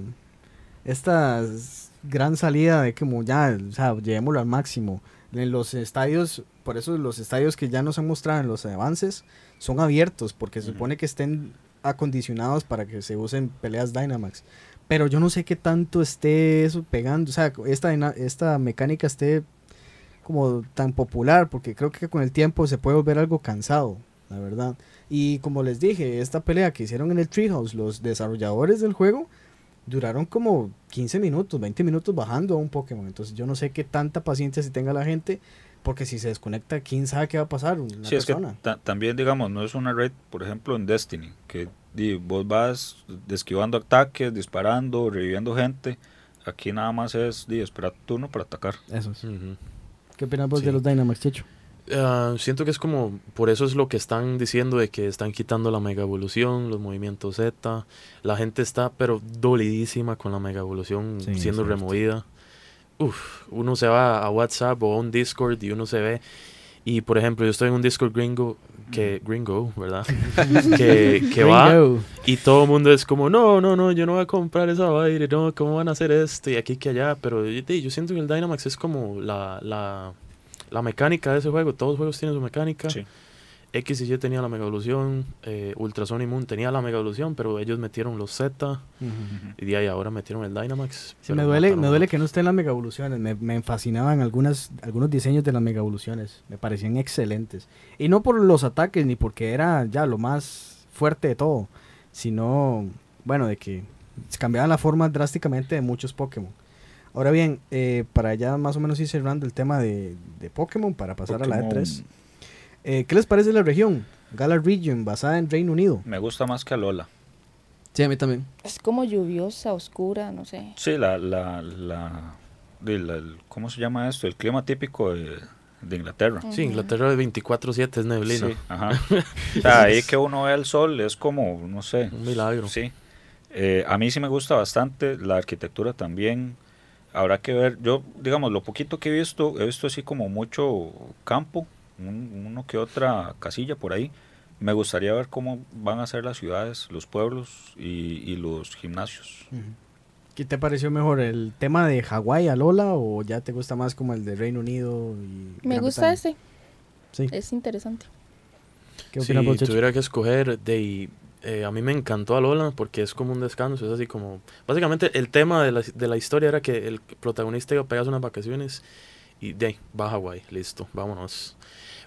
Estas gran salida de como ya, o sea, llevémoslo al máximo. En los estadios, por eso los estadios que ya nos han mostrado en los avances son abiertos, porque se supone que estén acondicionados para que se usen peleas Dynamax. Pero yo no sé qué tanto esté eso pegando, o sea, esta, esta mecánica esté como tan popular, porque creo que con el tiempo se puede volver algo cansado, la verdad. Y como les dije, esta pelea que hicieron en el Treehouse, los desarrolladores del juego, duraron como 15 minutos, 20 minutos bajando a un Pokémon. Entonces yo no sé qué tanta paciencia si tenga la gente, porque si se desconecta, quién sabe qué va a pasar. Una sí, es que también, digamos, no es una red, por ejemplo, en Destiny, que vos vas esquivando ataques, disparando, reviviendo gente. Aquí nada más es di, esperar turno para atacar. Eso es. ¿Qué opinas vos de los Dynamax, Chicho? Ah, siento que es como, por eso es lo que están diciendo de que están quitando la mega evolución, los movimientos Z. La gente está, pero dolidísima con la mega evolución siendo removida. Uf, uno se va a WhatsApp o a un Discord y uno se ve. Y por ejemplo, yo estoy en un Discord gringo, que, gringo, ¿verdad? [laughs] que, que va y todo el mundo es como, no, no, no, yo no voy a comprar esa vaina, no, ¿cómo van a hacer esto? Y aquí que allá. Pero yo, yo siento que el Dynamax es como la, la la mecánica de ese juego, todos los juegos tienen su mecánica. X y Y tenía la Mega Evolución, eh, Ultrason y Moon tenía la Mega Evolución, pero ellos metieron los Z y de ahí ahora metieron el Dynamax. me duele, me duele que no estén las Mega Evoluciones, me, me, fascinaban algunas, algunos diseños de las Mega Evoluciones, me parecían excelentes. Y no por los ataques ni porque era ya lo más fuerte de todo, sino, bueno, de que cambiaban la forma drásticamente de muchos Pokémon. Ahora bien, eh, para ya más o menos ir cerrando el tema de, de Pokémon para pasar a la E3. Eh, ¿Qué les parece la región? Galar Region, basada en Reino Unido. Me gusta más que Alola. Sí, a mí también. Es como lluviosa, oscura, no sé. Sí, la, la, la, ¿cómo se llama esto? El clima típico de, Inglaterra. Sí, Inglaterra de 24-7 es neblina. Sí, ajá. [laughs] o sea, ahí que uno ve el sol es como, no sé. Un milagro. Sí. Eh, a mí sí me gusta bastante, la arquitectura también habrá que ver, yo digamos, lo poquito que he visto, he visto así como mucho campo, uno que otra casilla por ahí. Me gustaría ver cómo van a ser las ciudades, los pueblos y, los gimnasios. ¿Qué te pareció mejor, el tema de Hawái, Alola, o ya te gusta más como el de Reino Unido? Y Me gusta ese. Sí. Es interesante. ¿Qué si tuviera que escoger, de Eh, a mí me encantó Alola porque es como un descanso, es así como... Básicamente el tema de la, de la historia era que el protagonista iba a pegarse unas vacaciones y de ahí, va a Hawái, listo, vámonos.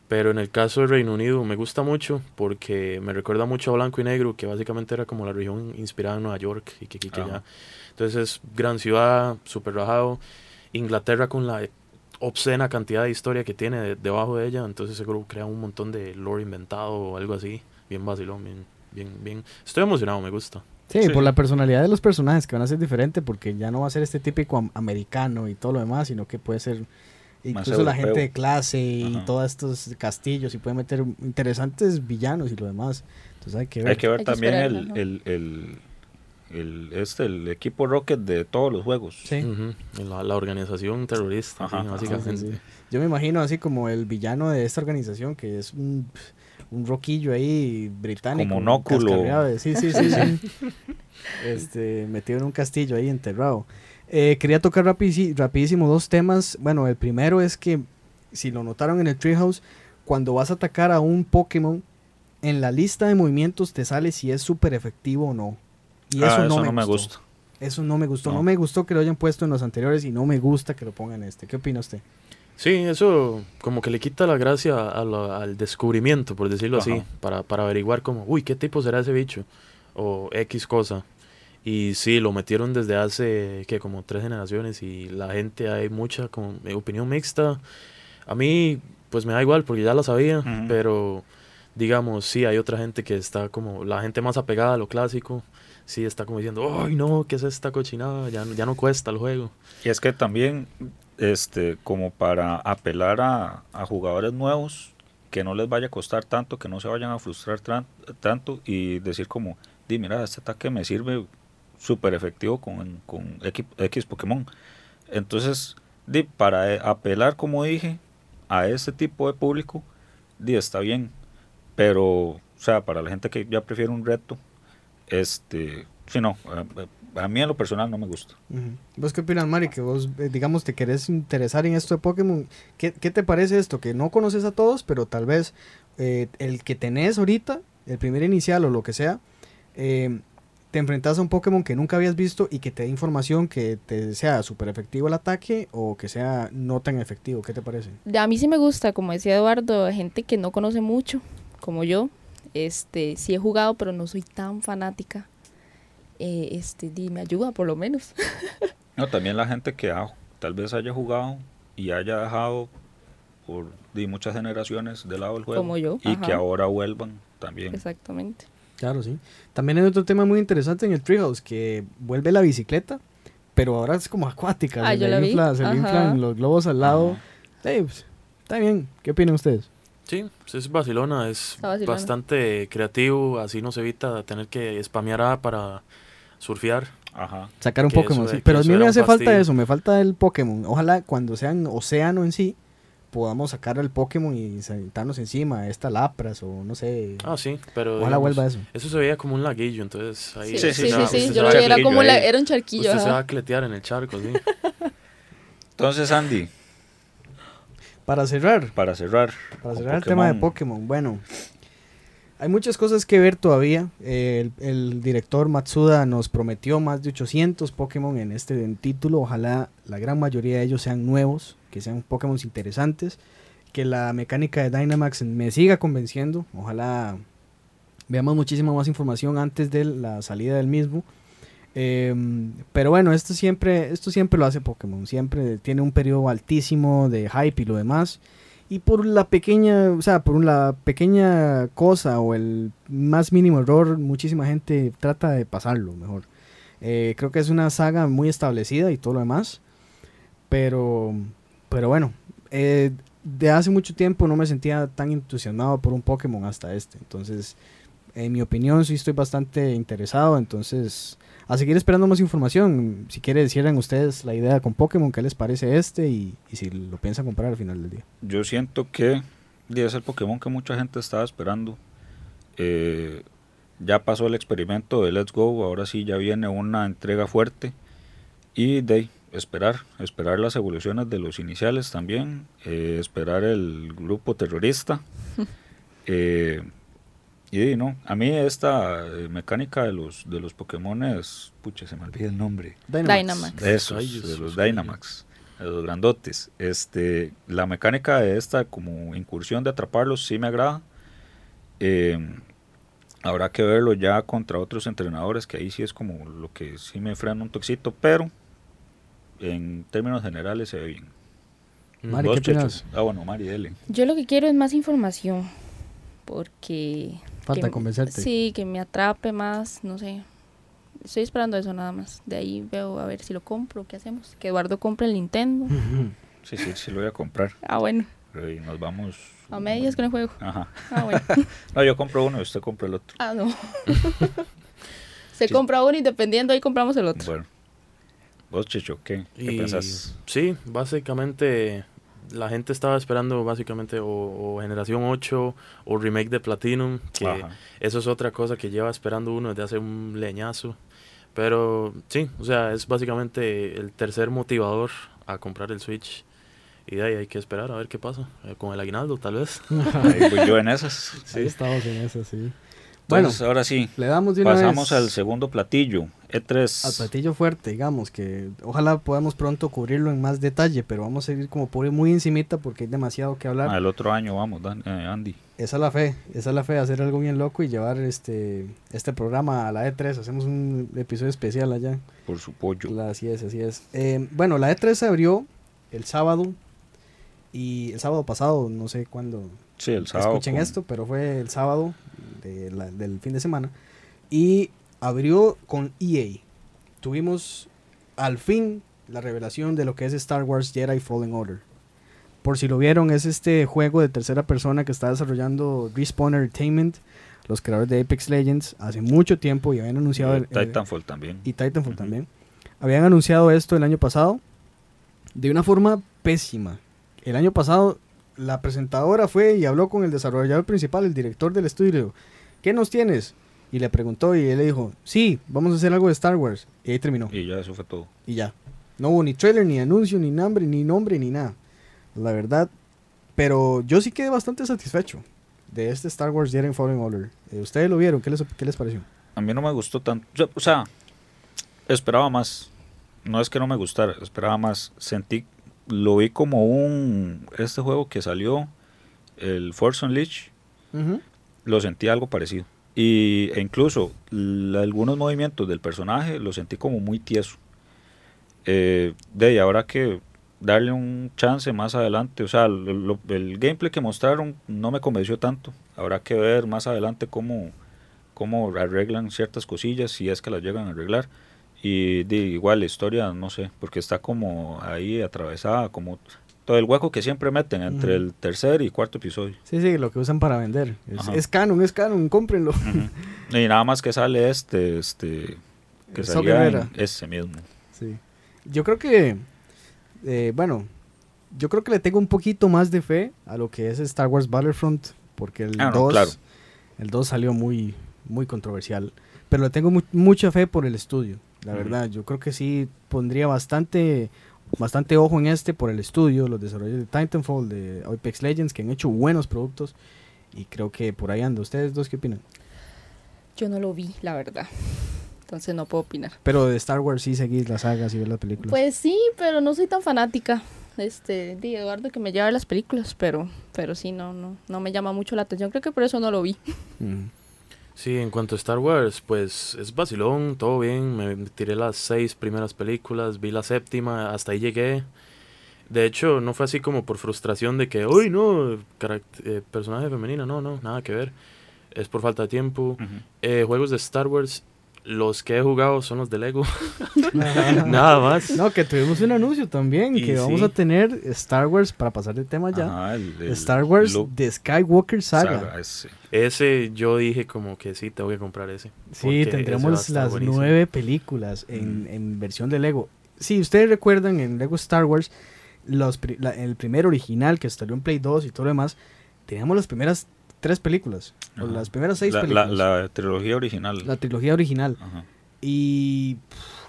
Pero en el caso del Reino Unido me gusta mucho porque me recuerda mucho a Blanco y Negro, que básicamente era como la región inspirada en Nueva York y que, que, que ya. Entonces es gran ciudad, súper rajado. Inglaterra con la obscena cantidad de historia que tiene debajo de ella, entonces seguro crea un montón de lore inventado o algo así. Bien vacilón, bien, bien, bien. Estoy emocionado, me gusta. Sí, por la personalidad de los personajes que van a ser diferentes, porque ya no va a ser este típico americano y todo lo demás, sino que puede ser incluso la gente de clase y todos estos castillos y puede meter interesantes villanos y lo demás. Entonces hay que ver. Hay que ver también el, el, el, este, el equipo Rocket de todos los juegos. Sí. la, organización terrorista, básicamente. Yo me imagino así como el villano de esta organización que es un, un roquillo ahí británico. Como monóculo. Sí, sí, sí, sí. [laughs] este, metido en un castillo ahí enterrado. Eh, quería tocar rapidísimo dos temas. Bueno, el primero es que, si lo notaron en el Treehouse, cuando vas a atacar a un Pokémon, en la lista de movimientos te sale si es súper efectivo o no. Y eso, ah, no, me, gusta. Eso no me gustó. No. me gustó que lo hayan puesto en los anteriores y no me gusta que lo pongan en este. ¿Qué opina usted? Sí, eso como que le quita la gracia al descubrimiento, por decirlo así, para, para averiguar como, uy, ¿qué tipo será ese bicho? O X cosa. Y sí, lo metieron desde hace que como tres generaciones y la gente hay mucha como, opinión mixta. A mí pues me da igual porque ya lo sabía, pero digamos, sí hay otra gente que está como la gente más apegada a lo clásico, sí está como diciendo, "Ay, no, ¿qué es esta cochinada? Ya ya no cuesta el juego." Y es que también este como para apelar a, jugadores nuevos que no les vaya a costar tanto, que no se vayan a frustrar tanto y decir como, di, mira, este ataque me sirve súper efectivo con, con X, X, Pokémon. Entonces, di, para eh, apelar, como dije, a ese tipo de público, di, está bien. Pero, o sea, para la gente que ya prefiere un reto, este, si no, a, mí en lo personal no me gusta. ¿Vos qué opinas, Mari? Que vos, eh, digamos, te querés interesar en esto de Pokémon. ¿Qué, ¿Qué, te parece esto? Que no conoces a todos, pero tal vez eh, el que tenés ahorita, el primer inicial o lo que sea, eh, te enfrentas a un Pokémon que nunca habías visto y que te dé información que te sea súper efectivo el ataque o que sea no tan efectivo. ¿Qué te parece? A mí sí me gusta, como decía Eduardo, gente que no conoce mucho, como yo. Este, sí he jugado, pero no soy tan fanática. Eh, este, me ayuda por lo menos. [laughs] no, también la gente que tal vez haya jugado y haya dejado por di, muchas generaciones de lado el juego. Como yo. Y que ahora vuelvan también. Exactamente. Claro, sí. También hay otro tema muy interesante en el Treehouse, que vuelve la bicicleta, pero ahora es como acuática. Ah, se le, infla, se inflan los globos al lado. Pues, está bien. ¿Qué opinan ustedes? Sí, pues es Barcelona, es bastante creativo, así nos evita tener que spamear A para surfear. Ajá. Sacar un Pokémon, sí. Pero a mí me hace falta eso, me falta el Pokémon. Ojalá cuando sean océano en sí, podamos sacar al Pokémon y sentarnos encima, esta Lapras o no sé. Ah, sí, pero. Ojalá vuelva eso. Eso se veía como un laguillo, entonces ahí. Sí, sí, sí, yo lo veía era como era un charquillo. Usted se va a cletear en el charco, sí. [laughs] entonces, Andy. Para cerrar. Para cerrar. Para cerrar el tema de Pokémon. Bueno, hay muchas cosas que ver todavía. el, director Matsuda nos prometió más de 800 Pokémon en este título. Ojalá la gran mayoría de ellos sean nuevos que sean Pokémon interesantes, que la mecánica de Dynamax me siga convenciendo, ojalá veamos muchísima más información antes de la salida del mismo. Em, pero bueno, esto siempre, esto siempre lo hace Pokémon, siempre tiene un periodo altísimo de hype y lo demás. Y por la pequeña, o sea, por la pequeña cosa o el más mínimo error, muchísima gente trata de pasarlo mejor. Eh, creo que es una saga muy establecida y todo lo demás. Pero pero bueno, eh, de hace mucho tiempo no me sentía tan entusiasmado por un Pokémon hasta este. Entonces, en mi opinión, sí estoy bastante interesado. Entonces, a seguir esperando más información. Si quieren, cierren ustedes la idea con Pokémon, qué les parece este y, si lo piensan comprar al final del día. Yo siento que es el Pokémon que mucha gente estaba esperando. Eh, ya pasó el experimento de Let's Go, ahora sí ya viene una entrega fuerte. Y de esperar, esperar las evoluciones de los iniciales también, eh, esperar el grupo terrorista. [laughs] Eh, Y no, a mí esta eh, mecánica de los de los Pokémon es, pucha, se me olvida el nombre. Dynamax. De esos, de los Dynamax, de los grandotes. Este, la mecánica de esta como incursión de atraparlos sí me agrada. Eh, habrá que verlo ya contra otros entrenadores, que ahí sí es como lo que sí me frena un toxito, pero en términos generales se ve bien. Mari, ¿qué Ah, bueno, Mari, dele. Yo lo que quiero es más información, porque... Falta que, convencerte. Sí, que me atrape más, no sé. Estoy esperando eso nada más. De ahí veo a ver si lo compro, qué hacemos. Que Eduardo compre el Nintendo. [laughs] Sí, sí, sí lo voy a comprar. Ah, bueno. Y nos vamos... A medias con el juego. Ajá. Ah, bueno. [laughs] no, yo compro uno y usted compra el otro. Ah, no. [laughs] Se compra uno y dependiendo ahí compramos el otro. Bueno. ¿Vos, Chicho, qué, ¿Qué pensás? Sí, básicamente la gente estaba esperando básicamente o, Generación 8 o remake de Platinum, que eso es otra cosa que lleva esperando uno desde hace un leñazo. Pero sí, o sea, es básicamente el tercer motivador a comprar el Switch. Y de ahí hay que esperar a ver qué pasa. Eh, con el aguinaldo, tal vez. [laughs] ahí voy yo en esas. Sí, estamos en esas, sí. Bueno, ahora sí. Le damos Pasamos al segundo platillo. E3. Al platillo fuerte, digamos, que ojalá podamos pronto cubrirlo en más detalle, pero vamos a seguir como por muy encimita porque hay demasiado que hablar. Ah, el otro año vamos, eh, Andy. Esa es la fe, esa es la fe, hacer algo bien loco y llevar este este programa a la E3. Hacemos un episodio especial allá. Por su pollo. así es, así es. Eh, bueno, la E3 se abrió el sábado y el sábado pasado, no sé cuándo sí, el sábado escuchen esto, pero fue el sábado del fin de semana. Y abrió con EA. Tuvimos al fin la revelación de lo que es Star Wars Jedi Fallen Order. Por si lo vieron, es este juego de tercera persona que está desarrollando Respawn Entertainment, los creadores de Apex Legends, hace mucho tiempo y habían anunciado... Y Titanfall también. Y Titanfall también. Habían anunciado esto el año pasado de una forma pésima. El año pasado la presentadora fue y habló con el desarrollador principal, el director del estudio. ¿Qué nos tienes? Y le preguntó y él le dijo, sí, vamos a hacer algo de Star Wars. Y ahí terminó. Y ya, eso fue todo. Y ya. No hubo ni trailer, ni anuncio, ni nombre, ni nombre, ni nada. La verdad. Pero yo sí quedé bastante satisfecho de este Star Wars Jedi Fallen Order. Eh, ¿Ustedes lo vieron? ¿Qué les, ¿Qué les pareció? A mí no me gustó tanto. O sea, esperaba más. No es que no me gustara, esperaba más. Sentí, lo vi como un. Este juego que salió, el Force Unleashed, lo sentí algo parecido. Y, e incluso algunos movimientos del personaje lo sentí como muy tieso. Eh, de ahí habrá que darle un chance más adelante. O sea, el gameplay que mostraron no me convenció tanto. Habrá que ver más adelante cómo, cómo arreglan ciertas cosillas, si es que las llegan a arreglar. Y de igual la historia, no sé, porque está como ahí atravesada, como todo el hueco que siempre meten entre el tercer y cuarto episodio. Sí, sí, lo que usan para vender. Es, canon, es canon, cómprenlo. [laughs] Y nada más que sale este, este, que salía ese mismo. Sí. Yo creo que, eh, bueno, yo creo que le tengo un poquito más de fe a lo que es Star Wars Battlefront, porque el 2 ah, el 2 salió muy, muy controversial. Pero le tengo mucha fe por el estudio, la verdad. Yo creo que sí pondría bastante bastante ojo en este por el estudio, los desarrolladores de Titanfall, de Apex Legends, que han hecho buenos productos. Y creo que por ahí anda. ¿Ustedes dos qué opinan? Yo no lo vi, la verdad. Entonces no puedo opinar. Pero de Star Wars sí seguís las sagas y ves las películas. Pues sí, pero no soy tan fanática. Este, de Eduardo que me lleva las películas, pero, pero sí, no, no, no me llama mucho la atención. Creo que por eso no lo vi. Sí, en cuanto a Star Wars, pues es vacilón, todo bien. Me tiré las seis primeras películas, vi la séptima, hasta ahí llegué. De hecho, no fue así como por frustración de que, uy, no, eh, personaje femenino, no, no, nada que ver. Es por falta de tiempo. Eh, juegos de Star Wars los que he jugado son los de Lego. [laughs] [laughs] [laughs] Nada más. No, que tuvimos un anuncio también, que vamos a tener Star Wars, para pasar de tema ya, Star Wars The Skywalker Saga. ese. yo dije como que sí, te voy a comprar ese. Sí, tendremos las nueve películas en, en, versión de Lego. Sí, ustedes recuerdan en Lego Star Wars, los, el primer original que salió en Play 2 y todo lo demás, teníamos las primeras tres películas. las primeras seis películas. La, trilogía original. La trilogía original. Y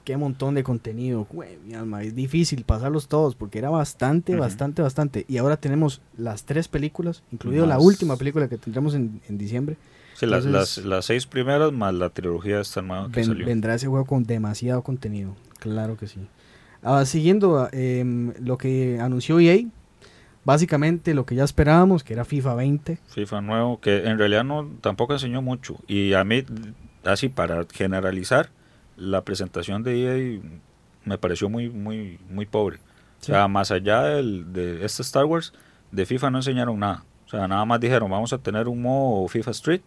qué montón de contenido. mi alma, es difícil pasarlos todos porque era bastante, bastante, bastante. Y ahora tenemos las tres películas, incluido la última película que tendremos en, diciembre. Sí, las, las, las, seis primeras más la trilogía esta nueva que salió. Vendrá ese juego con demasiado contenido, claro que sí. Ah, siguiendo eh, lo que anunció EA, básicamente lo que ya esperábamos, que era FIFA 20. FIFA nuevo, que en realidad no tampoco enseñó mucho. Y a mí, así para generalizar, la presentación de EA me pareció muy, muy, muy pobre. O sea, más allá del, de este Star Wars, de FIFA no enseñaron nada. O sea, nada más dijeron, vamos a tener un modo FIFA Street,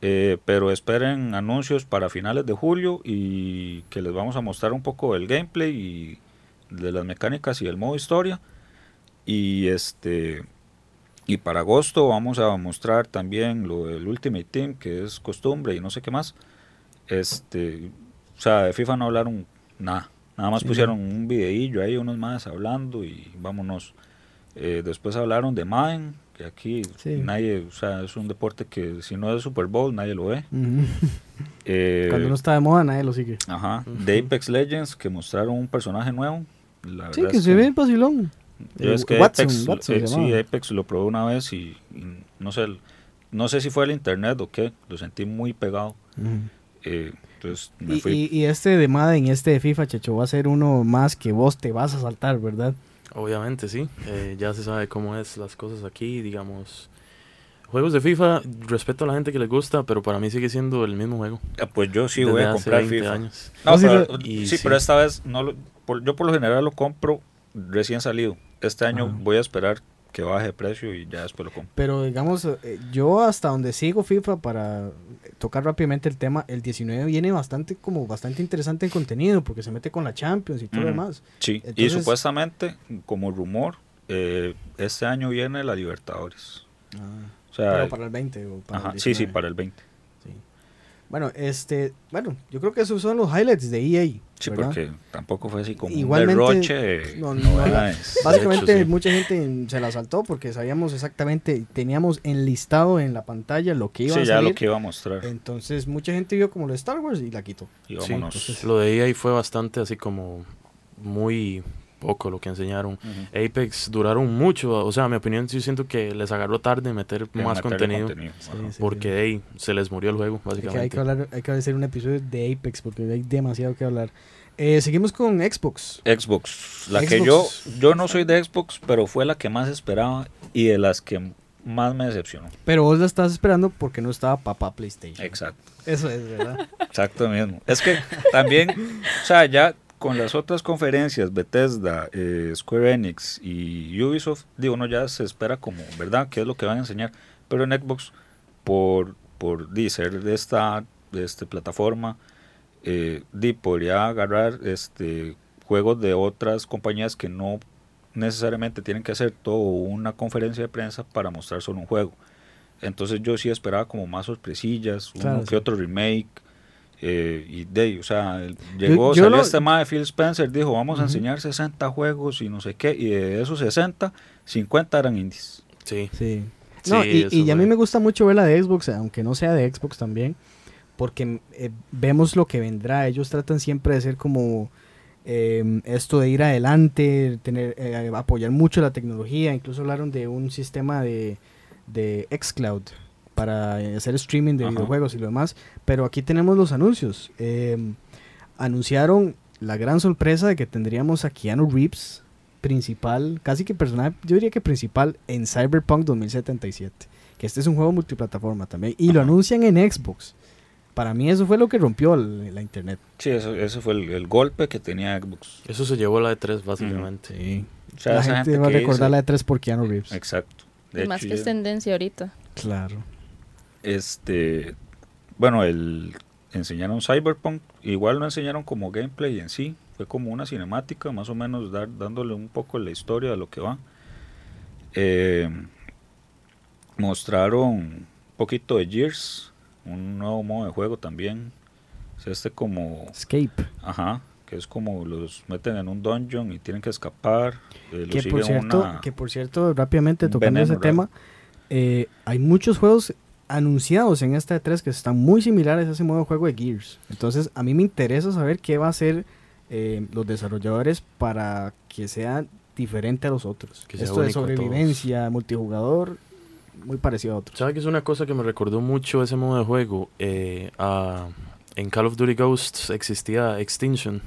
eh, pero esperen anuncios para finales de julio y que les vamos a mostrar un poco del gameplay y de las mecánicas y el modo historia. Y este y para agosto vamos a mostrar también lo del Ultimate Team, que es costumbre y no sé qué más. Este, o sea, de FIFA no hablaron nada. Nada más pusieron un videillo ahí, unos más hablando y vámonos. Eh, después hablaron de Madden, que aquí nadie, o sea, es un deporte que si no es Super Bowl nadie lo ve. [laughs] Eh, Cuando no está de moda nadie lo sigue. Ajá. De Apex Legends, que mostraron un personaje nuevo. sí, que se ve en Pasilón. Yo es que Apex, eh, sí, Apex lo probé una vez y, no sé, no sé si fue el internet o qué, lo sentí muy pegado. Entonces me fui. Y, este de Madden, este de FIFA, Checho, va a ser uno más que vos te vas a saltar, ¿verdad? Obviamente, sí. Eh, ya se sabe cómo es las cosas aquí, digamos. Juegos de FIFA, respeto a la gente que les gusta, pero para mí sigue siendo el mismo juego. Ah, pues yo sí voy a comprar FIFA. Años. No, pero, sí, pero esta vez no lo, yo por lo general lo compro recién salido. Este año voy a esperar que baje de precio y ya después lo compro. Pero digamos, eh, yo hasta donde sigo FIFA para tocar rápidamente el tema, el 19 viene bastante como bastante interesante en contenido porque se mete con la Champions y todo lo demás. Sí, y supuestamente, como rumor, eh, este año viene la Libertadores. Ah, pero para el 20 o para el Sí, sí, para el 20. Bueno, este, bueno, yo creo que esos son los highlights de EA. Sí, porque tampoco fue así como Igualmente, un derroche. No, no, básicamente mucha gente se la saltó porque sabíamos exactamente, teníamos enlistado en la pantalla lo que iba sí, a ya lo que iba a mostrar. Entonces mucha gente vio como lo de Star Wars y la quitó. Y vámonos. lo de EA fue bastante así como muy poco lo que enseñaron. Apex duraron mucho, o sea, a mi opinión yo siento que les agarró tarde meter más contenido, porque se les murió el juego, básicamente. Hay que, hablar, hay que hacer un episodio de Apex porque hay demasiado que hablar. Eh, seguimos con Xbox. Xbox, la que yo, yo no soy de Xbox, pero fue la que más esperaba y de las que más me decepcionó. Pero vos la estás esperando porque no estaba papá PlayStation. Exacto. Eso es, ¿verdad? [laughs] Exacto mismo. Es que también, o sea, ya con las otras conferencias, Bethesda, eh, Square Enix y Ubisoft, digo, uno ya se espera como, ¿verdad?, qué es lo que van a enseñar. Pero en Xbox, por, por ser de esta, de esta plataforma, eh, podría agarrar este, juegos de otras compañías que no necesariamente tienen que hacer toda una conferencia de prensa para mostrar solo un juego. Entonces yo sí esperaba como más sorpresillas, uno que otro remake, eh, y de o sea, llegó, salió este tema de Phil Spencer, dijo, vamos a enseñar 60 juegos y no sé qué, y de esos 60, 50 eran indies. Sí. Sí. No, y, a mí me gusta mucho ver la de Xbox, aunque no sea de Xbox también, porque eh, vemos lo que vendrá. Ellos tratan siempre de ser como em, esto de ir adelante, tener eh, apoyar mucho la tecnología. Incluso hablaron de un sistema de, de xCloud, para hacer streaming de videojuegos y lo demás. Pero aquí tenemos los anuncios. Em, anunciaron la gran sorpresa de que tendríamos a Keanu Reeves principal, casi que personaje, yo diría que principal en Cyberpunk 2077. Que este es un juego multiplataforma también. Y lo anuncian en Xbox. Para mí eso fue lo que rompió la internet. Sí, eso, fue el, golpe que tenía Xbox. Eso se llevó a la de 3 básicamente. la gente, va a recordar la de 3 por Keanu Reeves. Exacto. más que es tendencia ahorita. Claro. Este, bueno, el enseñaron Cyberpunk, igual lo enseñaron como gameplay en sí, fue como una cinemática, más o menos dar, dándole un poco la historia de lo que va. Eh, mostraron un poquito de Gears, un nuevo modo de juego también. Es este como... Escape. Ajá, que es como los meten en un dungeon y tienen que escapar. Eh, que, por cierto, que por cierto, rápidamente tocando ese tema, eh, hay muchos juegos anunciados en esta E3 que están muy similares a ese modo de juego de Gears. Entonces, a mí me interesa saber qué va a hacer eh, los desarrolladores para que sea diferente a los otros. Esto de sobrevivencia, multijugador, muy parecido a otros. ¿Sabe que es una cosa que me recordó mucho ese modo de juego? Eh, en Call of Duty Ghosts existía Extinction.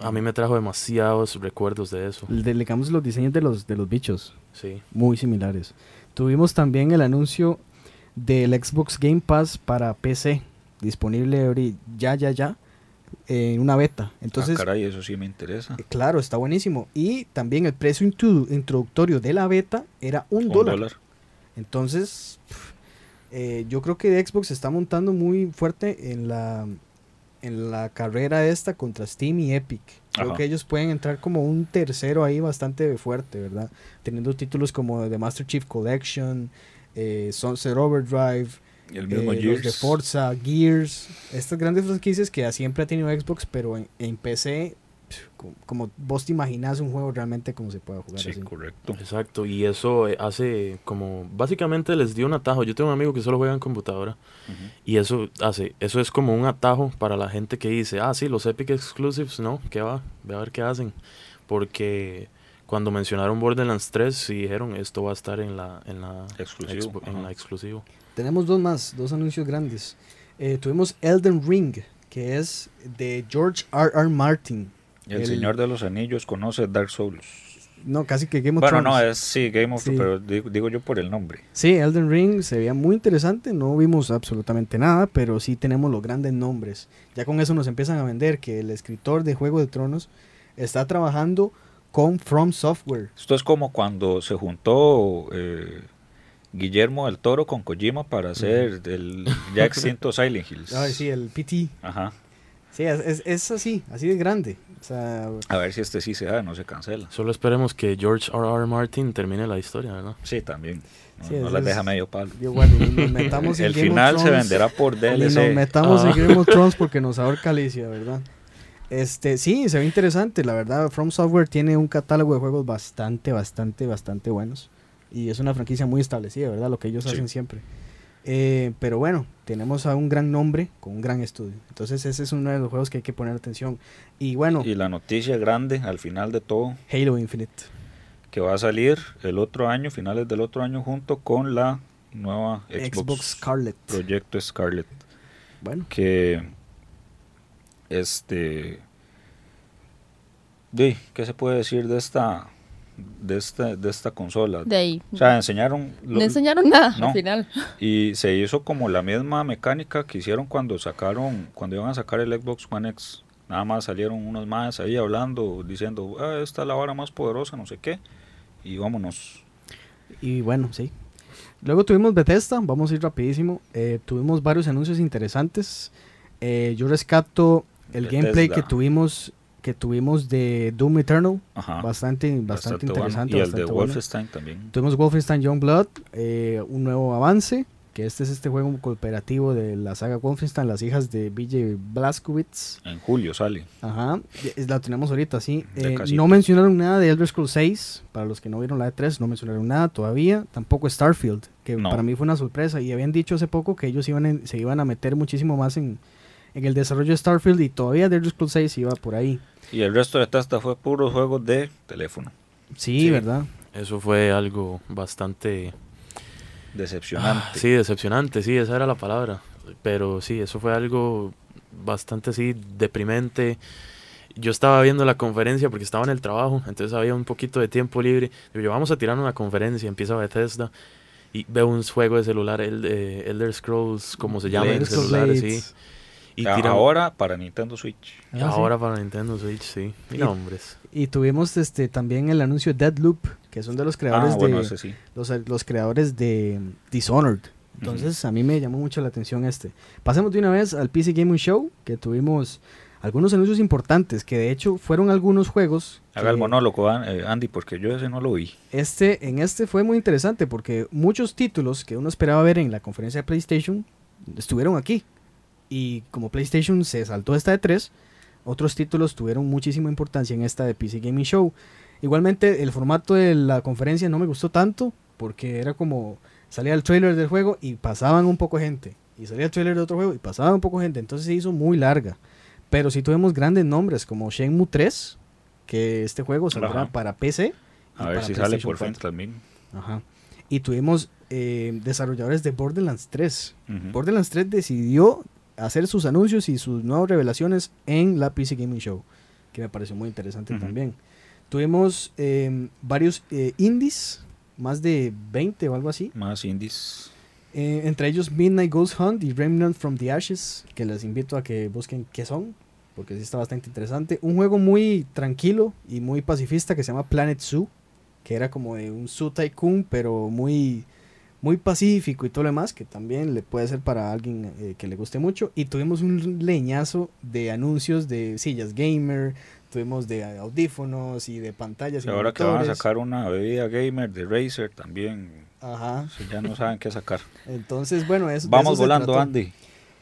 A mí me trajo demasiados recuerdos de eso. Digamos los diseños de los, de los bichos. Sí. Muy similares. Tuvimos también el anuncio del Xbox Game Pass para PC. Disponible ya, ya, ya. En una beta. Entonces, ah, caray, eso sí me interesa. Eh, claro, está buenísimo. Y también el precio introductorio de la beta era un, dólar. Entonces, eh, yo creo que Xbox se está montando muy fuerte en la en la carrera esta contra Steam y Epic. Creo que ellos pueden entrar como un tercero ahí bastante fuerte, ¿verdad? Teniendo títulos como The Master Chief Collection, eh, Sunset Overdrive, el mismo eh, Gears. de Forza, Gears, estas grandes franquicias que siempre ha tenido Xbox, pero en, en PC como vos te imaginas un juego realmente como se puede jugar. Sí, correcto. Exacto, y eso eh, hace como, básicamente les dio un atajo. Yo tengo un amigo que solo juega en computadora y eso hace, eso es como un atajo para la gente que dice, ah, sí, los Epic Exclusives, no, ¿qué va? Ve a ver qué hacen. Porque cuando mencionaron Borderlands 3, sí dijeron, esto va a estar en la, en la, exclusivo. en la exclusivo. Tenemos dos más, dos anuncios grandes. Eh, tuvimos Elden Ring, que es de George R. R. Martin el, Señor de los Anillos conoce Dark Souls. No, casi que Game of Thrones. Bueno, no, es sí, Game of Thrones, pero digo, yo por el nombre. Sí, Elden Ring se veía muy interesante, no vimos absolutamente nada, pero sí tenemos los grandes nombres. Ya con eso nos empiezan a vender que el escritor de Juego de Tronos está trabajando con From Software. Esto es como cuando se juntó eh, Guillermo del Toro con Kojima para hacer el ya extinto [laughs] Silent Hills. Ay, sí, el PT. Ajá. Sí, es, es, así, así de grande. a ver si este sí se da, no se cancela. Solo esperemos que George R. R. Martin termine la historia, ¿verdad? Sí, también. No, las deja medio palo. El final se venderá por DLC. nos metamos en ah. Game of Thrones [laughs] porque nos ahorca Alicia, ¿verdad? Este, sí, se ve interesante. La verdad, From Software tiene un catálogo de juegos bastante, bastante, bastante buenos. Y es una franquicia muy establecida, ¿verdad? Lo que ellos hacen siempre. Eh, pero bueno, tenemos a un gran nombre con un gran estudio. Entonces ese es uno de los juegos que hay que poner atención. Y bueno. Y la noticia grande al final de todo. Halo Infinite. Que va a salir el otro año, finales del otro año, junto con la nueva Xbox, Scarlet. Proyecto Scarlet. Bueno. Que este... ¿Qué se puede decir de esta de esta, de esta consola. De ahí. O sea, enseñaron... no enseñaron nada al final. [laughs] Y se hizo como la misma mecánica que hicieron cuando sacaron, cuando iban a sacar el Xbox One X. Nada más salieron unos más ahí hablando, diciendo, ah, esta es la vara más poderosa, no sé qué. Y vámonos. Y bueno, sí. Luego tuvimos Bethesda, vamos a ir rapidísimo. Eh, tuvimos varios anuncios interesantes. Eh, yo rescato el gameplay que tuvimos que tuvimos de Doom Eternal, bastante, bastante, interesante. Y el de Wolfenstein también. Tuvimos Wolfenstein Youngblood, eh, un nuevo avance, que este es este juego cooperativo de la saga Wolfenstein, las hijas de BJ Blazkowicz. En julio sale. Ajá, la tenemos ahorita, sí. Eh, no mencionaron nada de Elder Scrolls 6, para los que no vieron la E3, no mencionaron nada todavía. Tampoco Starfield, que para mí fue una sorpresa. Y habían dicho hace poco que ellos iban se iban a meter muchísimo más en en el desarrollo de Starfield y todavía The Elder Scrolls 6 iba por ahí. Y el resto de Tasta fue puros juegos de teléfono. Sí, ¿verdad? Eso fue algo bastante... Decepcionante. Ah, sí, decepcionante, sí, esa era la palabra. Pero sí, eso fue algo bastante así deprimente. Yo estaba viendo la conferencia porque estaba en el trabajo, entonces había un poquito de tiempo libre. Digo, yo vamos a tirar una conferencia, empieza Bethesda y veo un juego de celular, el de Elder Scrolls, como se llama en celular, sí. Y ahora para Nintendo Switch. Ah, ahora para Nintendo Switch, sí. Y, nombres. Y tuvimos este también el anuncio de Deadloop, que son de los creadores ah, de los, los, creadores de Dishonored. Entonces a mí me llamó mucho la atención este. Pasemos de una vez al PC Gaming Show, que tuvimos algunos anuncios importantes, que de hecho fueron algunos juegos. Haga el monólogo, eh, Andy, porque yo ese no lo vi. Este, en este fue muy interesante porque muchos títulos que uno esperaba ver en la conferencia de PlayStation estuvieron aquí. Y como PlayStation se saltó esta de 3, otros títulos tuvieron muchísima importancia en esta de PC Gaming Show. Igualmente el formato de la conferencia no me gustó tanto porque era como salía el trailer del juego y pasaban un poco gente. Y salía el trailer de otro juego y pasaba un poco gente. Entonces se hizo muy larga. Pero sí tuvimos grandes nombres como Shenmue 3, que este juego saldrá para PC. A ver si sale por fin también. Ajá. Y tuvimos eh, desarrolladores de Borderlands 3. Borderlands 3 decidió hacer sus anuncios y sus nuevas revelaciones en la PC Gaming Show, que me pareció muy interesante también. Tuvimos em, varios eh, indies, más de 20 o algo así. Más indies. Eh, entre ellos Midnight Ghost Hunt y Remnant from the Ashes, que les invito a que busquen qué son, porque sí está bastante interesante. Un juego muy tranquilo y muy pacifista que se llama Planet Zoo, que era como de un Zoo Tycoon, pero muy, muy pacífico y todo lo demás, que también le puede ser para alguien eh, que le guste mucho. Y tuvimos un leñazo de anuncios de sillas gamer, tuvimos de audífonos y de pantallas. Y ahora que van a sacar una bebida gamer de Razer también. Ajá. ya no saben qué sacar. [laughs] Entonces, bueno, es, vamos volando, Andy.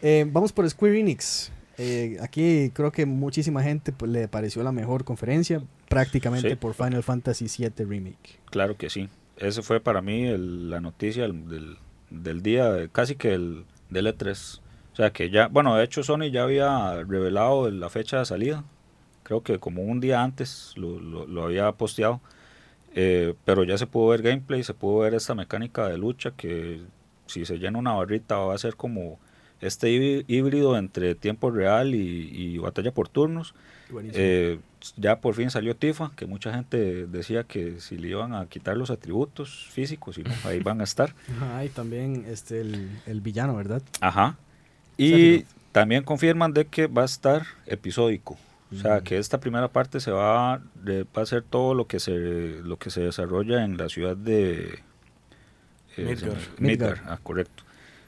Eh, vamos por Square Enix. Eh, aquí creo que muchísima gente pues, le pareció la mejor conferencia, prácticamente por Final Fantasy VII Remake. Claro que sí. Ese fue para mí la noticia del, del, día, casi que el del E3. O sea que ya, bueno, de hecho Sony ya había revelado la fecha de salida creo que como un día antes lo, lo, había posteado. Eh, pero ya se pudo ver gameplay, se pudo ver esta mecánica de lucha que si se llena una barrita va a ser como este híbrido entre tiempo real y, batalla por turnos. Eh, ya por fin salió Tifa, que mucha gente decía que si le iban a quitar los atributos físicos, y ahí van a estar. Ajá, y también este, el, el villano, ¿verdad? Ajá. Y también confirman de que va a estar episódico. O sea, que esta primera parte se va, a hacer todo lo que se lo que se desarrolla en la ciudad de eh, Midgar. Ah, correcto.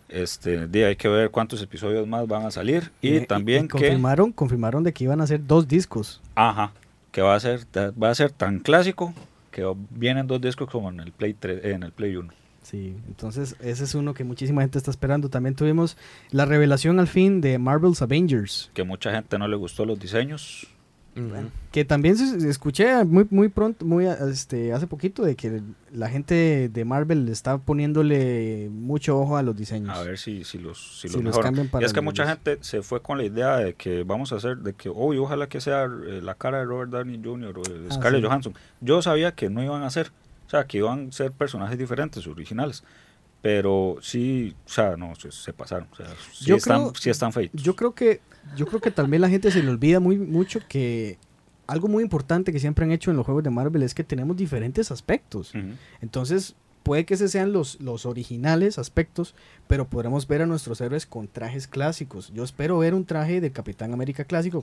Este, de, hay que ver cuántos episodios más van a salir y, también confirmaron, confirmaron de que iban a ser dos discos. Ajá, que va a ser va a ser tan clásico que vienen dos discos como en el Play 3, en el Play 1. Sí, entonces ese es uno que muchísima gente está esperando. También tuvimos la revelación al fin de Marvel's Avengers. Que mucha gente no le gustó los diseños. Que también escuché muy muy pronto, muy este hace poquito de que la gente de Marvel está poniéndole mucho ojo a los diseños. A ver si, si los, si, los, cambian para y es que mucha gente se fue con la idea de que vamos a hacer, de que, hoy ojalá que sea eh, la cara de Robert Downey Jr. o de ah, Scarlett Johansson. Yo sabía que no iban a hacer o sea, que iban a ser personajes diferentes, originales. Pero sí, o sea, no, se, pasaron. O sea, sí, están, sí están feitos. Yo creo que, yo creo que también la gente se le olvida muy mucho que algo muy importante que siempre han hecho en los juegos de Marvel es que tenemos diferentes aspectos. Entonces, puede que ese sean los, los originales aspectos, pero podremos ver a nuestros héroes con trajes clásicos. Yo espero ver un traje de Capitán América clásico,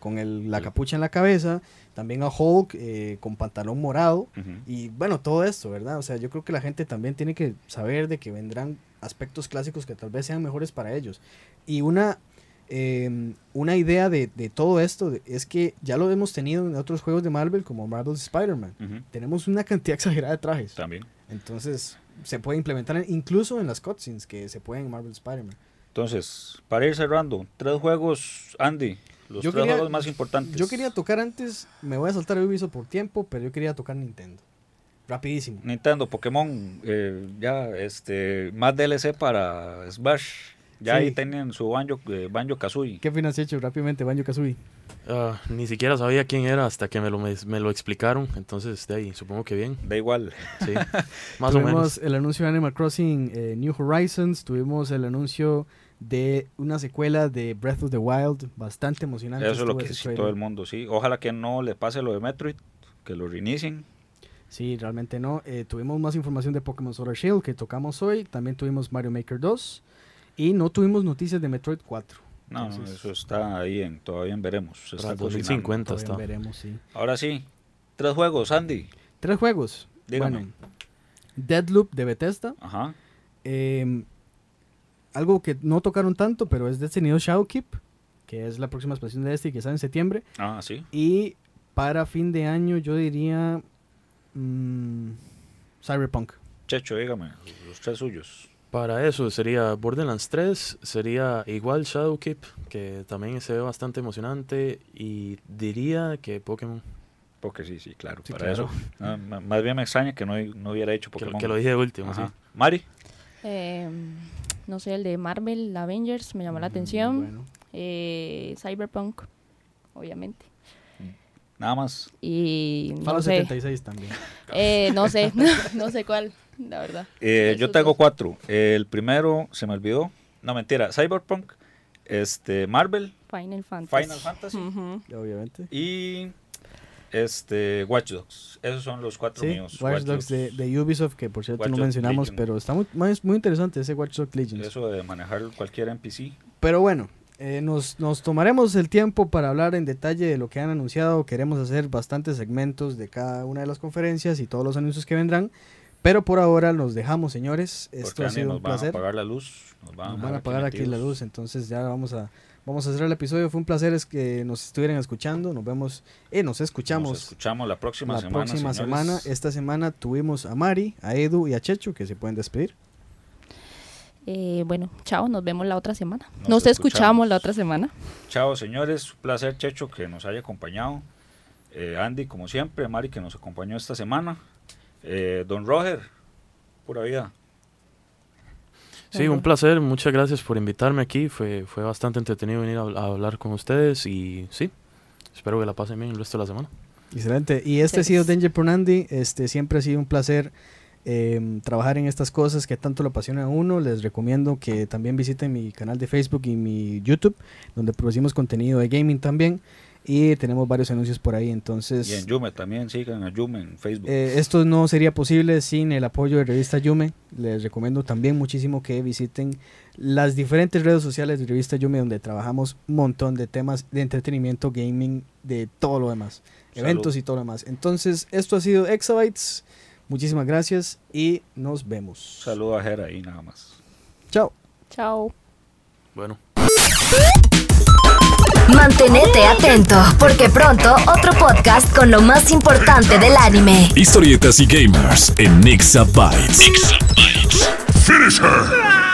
con, el, la capucha en la cabeza, también a Hulk eh, con pantalón morado, y bueno, todo esto, ¿verdad? O sea, yo creo que la gente también tiene que saber de que vendrán aspectos clásicos que tal vez sean mejores para ellos. Y una em, una idea de, todo esto es que ya lo hemos tenido en otros juegos de Marvel como Marvel's Spider-Man. Tenemos una cantidad [laughs] exagerada de trajes. También. Entonces, se puede implementar incluso en las cutscenes que se pueden en Marvel Spider-Man. Entonces, para ir cerrando, tres juegos, Andy, los tres juegos más importantes. Yo quería tocar antes, me voy a saltar Ubisoft por tiempo, pero yo quería tocar Nintendo. Rapidísimo. Nintendo, Pokémon, eh, ya este más DLC para Smash. Ya ahí tienen su Banjo, eh, Banjo Kazooie. ¿Qué opinas, hecho rápidamente Banjo Kazooie? Ah, ni siquiera sabía quién era hasta que me lo, me, lo explicaron. Entonces, de ahí, supongo que bien. Da igual. Sí, [laughs] más o menos. el anuncio de Animal Crossing eh, New Horizons. Tuvimos el anuncio de una secuela de Breath of the Wild. Bastante emocionante. Eso es lo que sí, todo el mundo, sí. Ojalá que no le pase lo de Metroid, que lo reinicien. Sí, realmente no. Eh, tuvimos más información de Pokémon Solar Shield que tocamos hoy. También tuvimos Mario Maker 2. Y no tuvimos noticias de Metroid 4. No, eso está ahí en, todavía en veremos. Está 2050 está. Veremos, sí. Ahora sí, tres juegos, Andy. Tres juegos. Dígame. Bueno, Deadloop de Bethesda. Ajá. Em, algo que no tocaron tanto, pero es Destiny Shadowkeep, que es la próxima expansión de Destiny que sale en septiembre. Ah, sí. Y para fin de año yo diría mm, Cyberpunk. Checho, dígame, los tres suyos. Para eso sería Borderlands 3, sería igual Shadowkeep, que también se ve bastante emocionante, y diría que Pokémon. Porque sí, sí, claro, para eso. Ah, más bien me extraña que no, no hubiera hecho Pokémon. Que, lo dije de último, sí. Mari. Em, no sé, el de Marvel, Avengers, me llamó la mm, atención. Eh, Cyberpunk, obviamente. Nada más. Y no 76 también. Eh, no sé, [laughs] no sé cuál. [laughs] la verdad. Eh, yo tengo cuatro. el primero se me olvidó. No, mentira. Cyberpunk, este, Marvel, Final Fantasy. Final Fantasy. Obviamente. Y este, Watch Dogs. Esos son los cuatro míos. Watch, Dogs, De, Ubisoft, que por cierto no mencionamos, pero está muy, muy, interesante ese Watch Dogs Legends. Eso de manejar cualquier NPC. Pero bueno, eh, nos, nos, tomaremos el tiempo para hablar en detalle de lo que han anunciado. Queremos hacer bastantes segmentos de cada una de las conferencias y todos los anuncios que vendrán. Pero por ahora nos dejamos, señores. Esto ha sido un placer. Nos van a apagar la luz. Nos van, a apagar aquí, la luz. Entonces ya vamos a, vamos a cerrar el episodio. Fue un placer es que nos estuvieran escuchando. Nos vemos, eh, nos escuchamos. Nos escuchamos la próxima la semana. próxima semana. Esta semana tuvimos a Mari, a Edu y a Checho que se pueden despedir. Eh, bueno, chao, nos vemos la otra semana. Nos, escuchamos. la otra semana. Chao, señores. Un placer, Checho, que nos haya acompañado. Eh, Andy, como siempre. Mari, que nos acompañó esta semana. Eh, don Roger, pura vida. Sí, un placer. Muchas gracias por invitarme aquí. Fue, fue bastante entretenido venir a, hablar con ustedes y sí, espero que la pasen bien el resto de la semana. Excelente. Y este ha sido Danger por Andy. Este, siempre ha sido un placer Em, trabajar en estas cosas que tanto lo apasiona a uno. Les recomiendo que también visiten mi canal de Facebook y mi YouTube, donde producimos contenido de gaming también. Y tenemos varios anuncios por ahí, entonces... Y en Yume también, sigan a Yume en Facebook. Eh, esto no sería posible sin el apoyo de Revista Yume. Les recomiendo también muchísimo que visiten las diferentes redes sociales de Revista Yume, donde trabajamos un montón de temas de entretenimiento, gaming, de todo lo demás. Eventos y todo lo demás. Entonces, esto ha sido Exabytes. Muchísimas gracias y nos vemos. Saludos a Jera ahí nada más. Chao. Chao. Bueno. Mantenete atento, porque pronto otro podcast con lo más importante del anime. Historietas y gamers en Nixa Bytes. Finish her!